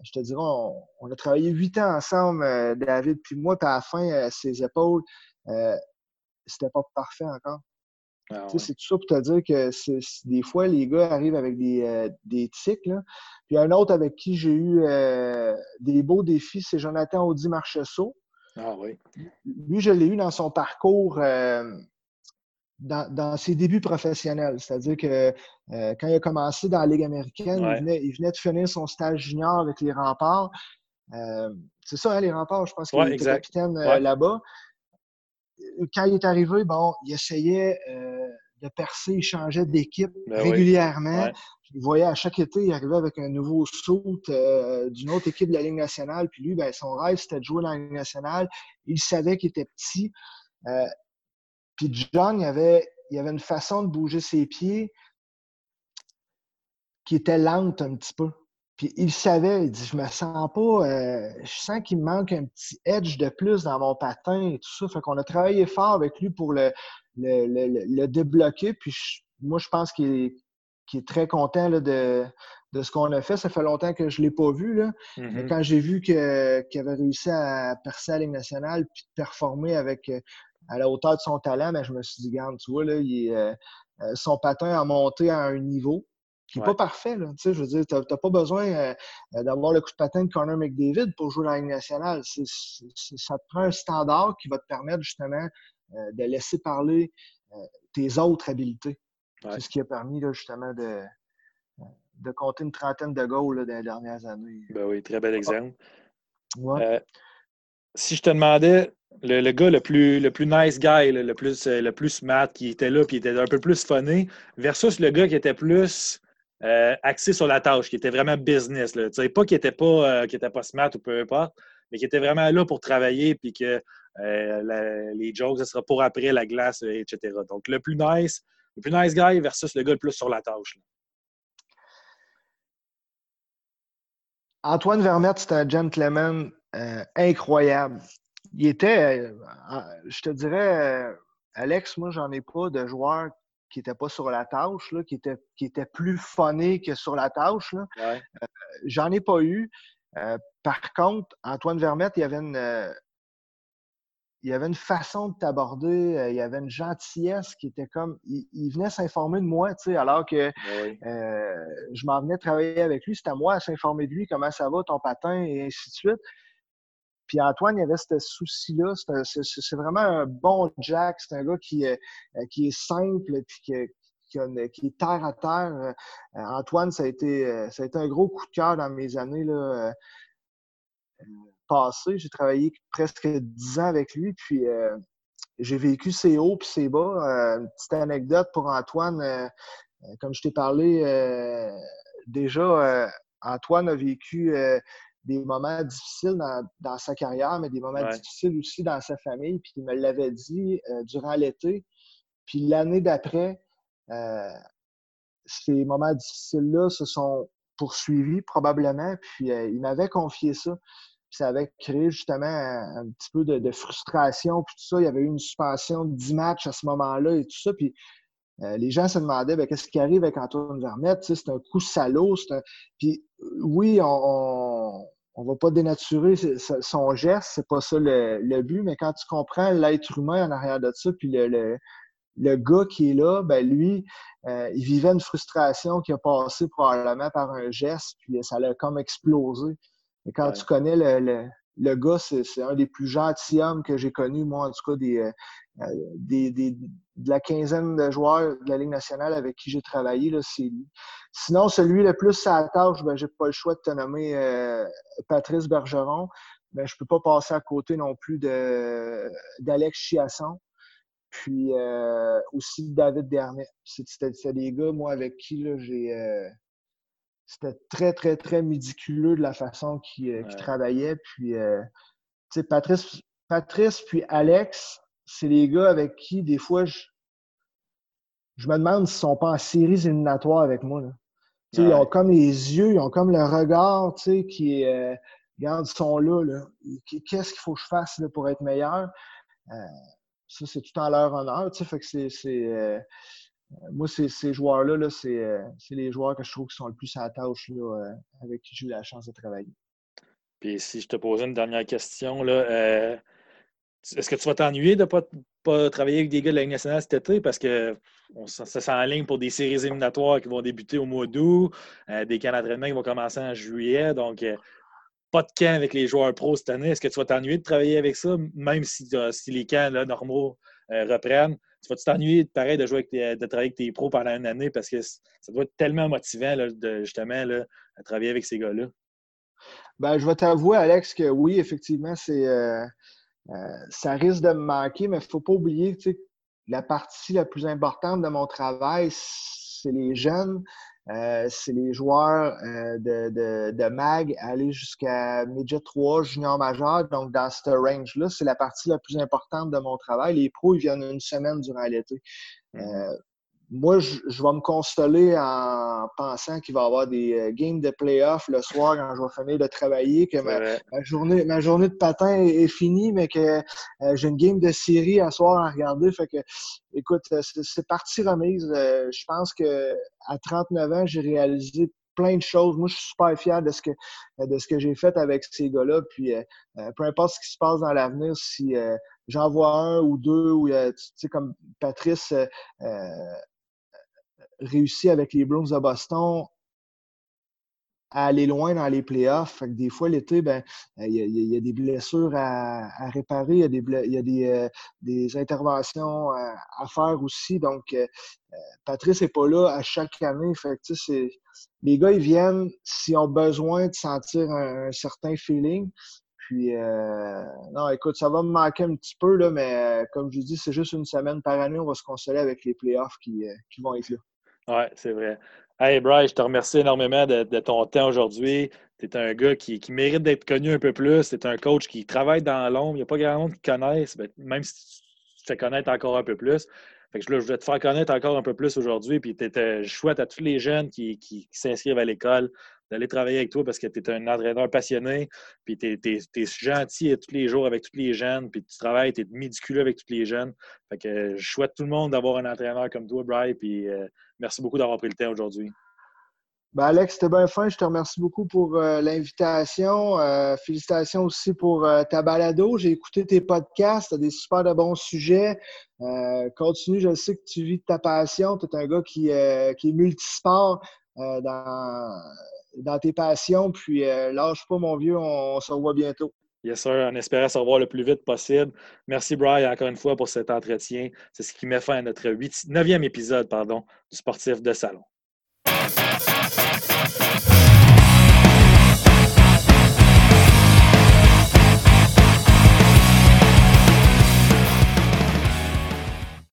je te dirais, on, on a travaillé huit ans ensemble, David puis moi, puis à la fin, ses épaules, c'était pas parfait encore. Ah ouais. C'est tout ça pour te dire que des fois, les gars arrivent avec des, euh, des tics. Là. Puis un autre avec qui j'ai eu euh, des beaux défis, c'est Jonathan Audi Marcheseau. Ah oui. Lui, je l'ai eu dans son parcours, euh, dans, dans ses débuts professionnels. C'est-à-dire que quand il a commencé dans la Ligue américaine, Ouais. il, venait, il venait de finir son stage junior avec les remparts. C'est ça, hein, les remparts, je pense qu'il Ouais, était capitaine là-bas. Quand il est arrivé, bon, il essayait euh, de percer, il changeait d'équipe Ben oui. régulièrement. Ouais. Il voyait à chaque été, il arrivait avec un nouveau saut euh, d'une autre équipe de la Ligue nationale. Puis lui, ben, son rêve, c'était de jouer dans la Ligue nationale. Il savait qu'il était petit. Euh, puis John, il avait, il avait une façon de bouger ses pieds qui était lente un petit peu. Puis il savait, il dit, je me sens pas, euh, je sens qu'il me manque un petit edge de plus dans mon patin et tout ça. Fait qu'on a travaillé fort avec lui pour le, le, le, le débloquer. Puis je- moi, je pense qu'il est, très content là, de, de ce qu'on a fait. Ça fait longtemps que je ne l'ai pas vu. Là. Mais Mhm. quand j'ai vu qu'il avait réussi à percer à la Ligue nationale puis de performer avec, à la hauteur de son talent, ben, je me suis dit, regarde, tu vois, là, il euh, euh, son patin a monté à un niveau qui n'est Ouais. pas parfait. Là. Tu sais, Je veux dire, tu n'as pas besoin euh, euh, d'avoir le coup de patin de Connor McDavid pour jouer dans la Ligue nationale. Ça te prend un standard qui va te permettre justement euh, de laisser parler euh, tes autres habiletés. Ouais. C'est ce qui a permis là, justement de, de compter une trentaine de goals là, dans les dernières années. Ben oui, très bel exemple. Ouais. Euh, si je te demandais le, gars le plus, le plus nice guy, le, plus, le plus smart, qui était là, puis était un peu plus funny, versus le gars qui était plus euh, axé sur la tâche, qui était vraiment business. Là. Pas qu'il n'était pas, euh, pas smart ou peu importe, mais qui était vraiment là pour travailler, puis que euh, les jokes, ce sera pour après la glace, etc. Donc, le plus nice, le plus nice guy versus le gars le plus sur la tâche. Antoine Vermette, c'est un gentleman incroyable. Il était, je te dirais, Alex, moi, j'en ai pas de joueurs qui n'était pas sur la tâche, là, qui, était, qui était plus funné que sur la tâche. Euh, j'en ai pas eu. Euh, par contre, Antoine Vermette, il y avait une, euh, il y avait une façon de t'aborder, il y avait une gentillesse qui était comme. Il, venait s'informer de moi, tu sais, alors que je m'en venais travailler avec lui. C'était à moi à s'informer de lui, comment ça va, ton patin, et ainsi de suite. Puis Antoine, il y avait ce souci-là. C'est vraiment un bon Jack. C'est un gars qui, euh, qui est simple et qui, est terre à terre. Euh, Antoine, ça a, été, euh, un gros coup de cœur dans mes années passées. J'ai travaillé presque dix ans avec lui. Puis j'ai vécu ses hauts et ses bas. une petite anecdote pour Antoine. comme je t'ai parlé déjà, Antoine a vécu des moments difficiles dans, sa carrière, mais des moments difficiles aussi dans sa famille. Puis il me l'avait dit euh, durant l'été. Puis l'année d'après, euh, ces moments difficiles-là se sont poursuivis probablement. Puis euh, il m'avait confié ça. Puis ça avait créé justement un, petit peu de, frustration. Puis tout ça, il y avait eu une suspension de 10 matchs à ce moment-là et tout ça. Puis les gens se demandaient ben, qu'est-ce qui arrive avec Antoine Vermette? C'est un coup salaud. Puis oui, on, on va pas dénaturer son geste, c'est pas ça le, but, mais quand tu comprends l'être humain en arrière de ça, puis le, le, gars qui est là, ben lui, euh, il vivait une frustration qui a passé probablement par un geste, puis ça l'a comme explosé. Et quand tu connais le, le gars, c'est un des plus gentilshommes que j'ai connus, moi, en tout cas, des, euh, euh, des, des, de la quinzaine de joueurs de la Ligue nationale avec qui j'ai travaillé, lui. Sinon, celui le plus à la tâche, ben, j'ai pas le choix de te nommer euh, Patrice Bergeron, mais je peux pas passer à côté non plus d'Alex Chiasson, puis aussi David Dernay. C'était des gars, moi, avec qui j'ai c'était très, très, très médiculeux de la façon qu'il euh, travaillait. Puis, euh, tu sais, Patrice, Patrice puis Alex, c'est les gars avec qui, des fois, je, je me demande s'ils sont pas en séries éliminatoires avec moi. Là. Ils ont comme les yeux, ils ont comme le regard, tu sais, qui est, euh, regarde, ils sont là, là. Qu'est-ce qu'il faut que je fasse là, pour être meilleur? ça, c'est tout en leur honneur, tu sais, fait que c'est moi, ces, joueurs-là, euh, c'est les joueurs que je trouve qui sont le plus à tâche euh, avec qui j'ai eu la chance de travailler. Puis si je te posais une dernière question, euh, est-ce que tu vas t'ennuyer de ne pas, pas, travailler avec des gars de la Ligue nationale cet été? Parce que ça, ça ligne pour des séries éliminatoires qui vont débuter au mois d'août, des camps d'entraînement qui vont commencer en juillet. Donc, pas de camp avec les joueurs pros cette année. Est-ce que tu vas t'ennuyer de travailler avec ça, même si, si les camps normaux reprennent? Tu vas t'ennuyer pareil de jouer de travailler avec tes pros pendant une année parce que ça doit être tellement motivant de justement là, à travailler avec ces gars-là? Ben, je vais t'avouer, Alex, que oui, effectivement, c'est euh, euh, ça risque de me manquer, mais il ne faut pas oublier que la partie la plus importante de mon travail, c'est les jeunes. Euh, c'est les joueurs euh, de, de, MAG aller jusqu'à Midget 3, junior majeur. Donc, dans ce range-là, c'est la partie la plus importante de mon travail. Les pros, ils viennent une semaine durant l'été. Mm-hmm. Euh, moi, je, vais me consoler en pensant qu'il va y avoir des euh, games de playoff le soir quand je vais finir de travailler, que ma, journée, ma journée de patin est, finie, mais que euh, j'ai une game de série à soir à regarder. Fait que, écoute, euh, c'est parti remise. je pense que à 39 ans, j'ai réalisé plein de choses. Moi, je suis super fier de ce que, de ce que j'ai fait avec ces gars-là. Puis, peu importe ce qui se passe dans l'avenir, si j'en vois un ou deux, ou, tu sais, comme Patrice réussi avec les Bruins de Boston à aller loin dans les playoffs. Des fois, l'été, ben, il y, a des blessures à, réparer, il y a des, euh, interventions à, faire aussi. Donc, euh, euh, Patrice n'est pas là à chaque année. Fait les gars, ils viennent s'ils ont besoin de sentir un, certain feeling. Puis, euh, non, écoute, ça va me manquer un petit peu, là, mais comme je dis, c'est juste une semaine par année. On va se consoler avec les playoffs qui vont être là. Oui, c'est vrai. Hey, Bryce, je te remercie énormément de, ton temps aujourd'hui. Tu es un gars qui, mérite d'être connu un peu plus. Tu es un coach qui travaille dans l'ombre. Il n'y a pas grand monde qui connaisse, même si tu te fais connaître encore un peu plus. Fait que je voulais te faire connaître encore un peu plus aujourd'hui. Puis tu chouette à tous les jeunes qui, s'inscrivent à l'école d'aller travailler avec toi parce que tu es un entraîneur passionné, puis tu es, gentil tous les jours avec tous les jeunes, puis tu travailles, tu es médiculeux avec tous les jeunes. Fait que je souhaite tout le monde d'avoir un entraîneur comme toi, Brian, puis euh, merci beaucoup d'avoir pris le temps aujourd'hui. Ben Alex, c'était bien fin. Je te remercie beaucoup pour euh, l'invitation. Euh, félicitations aussi pour euh, ta balado. J'ai écouté tes podcasts. Tu as des super de bons sujets. continue. Je sais que tu vis de ta passion. Tu es un gars qui, qui est multisport dans, dans tes passions. Puis lâche pas, mon vieux. On, se revoit bientôt. Yes, sir. On espère se revoir le plus vite possible. Merci, Brian, encore une fois pour cet entretien. C'est ce qui met fin à notre 9e épisode pardon, du Sportif de Salon.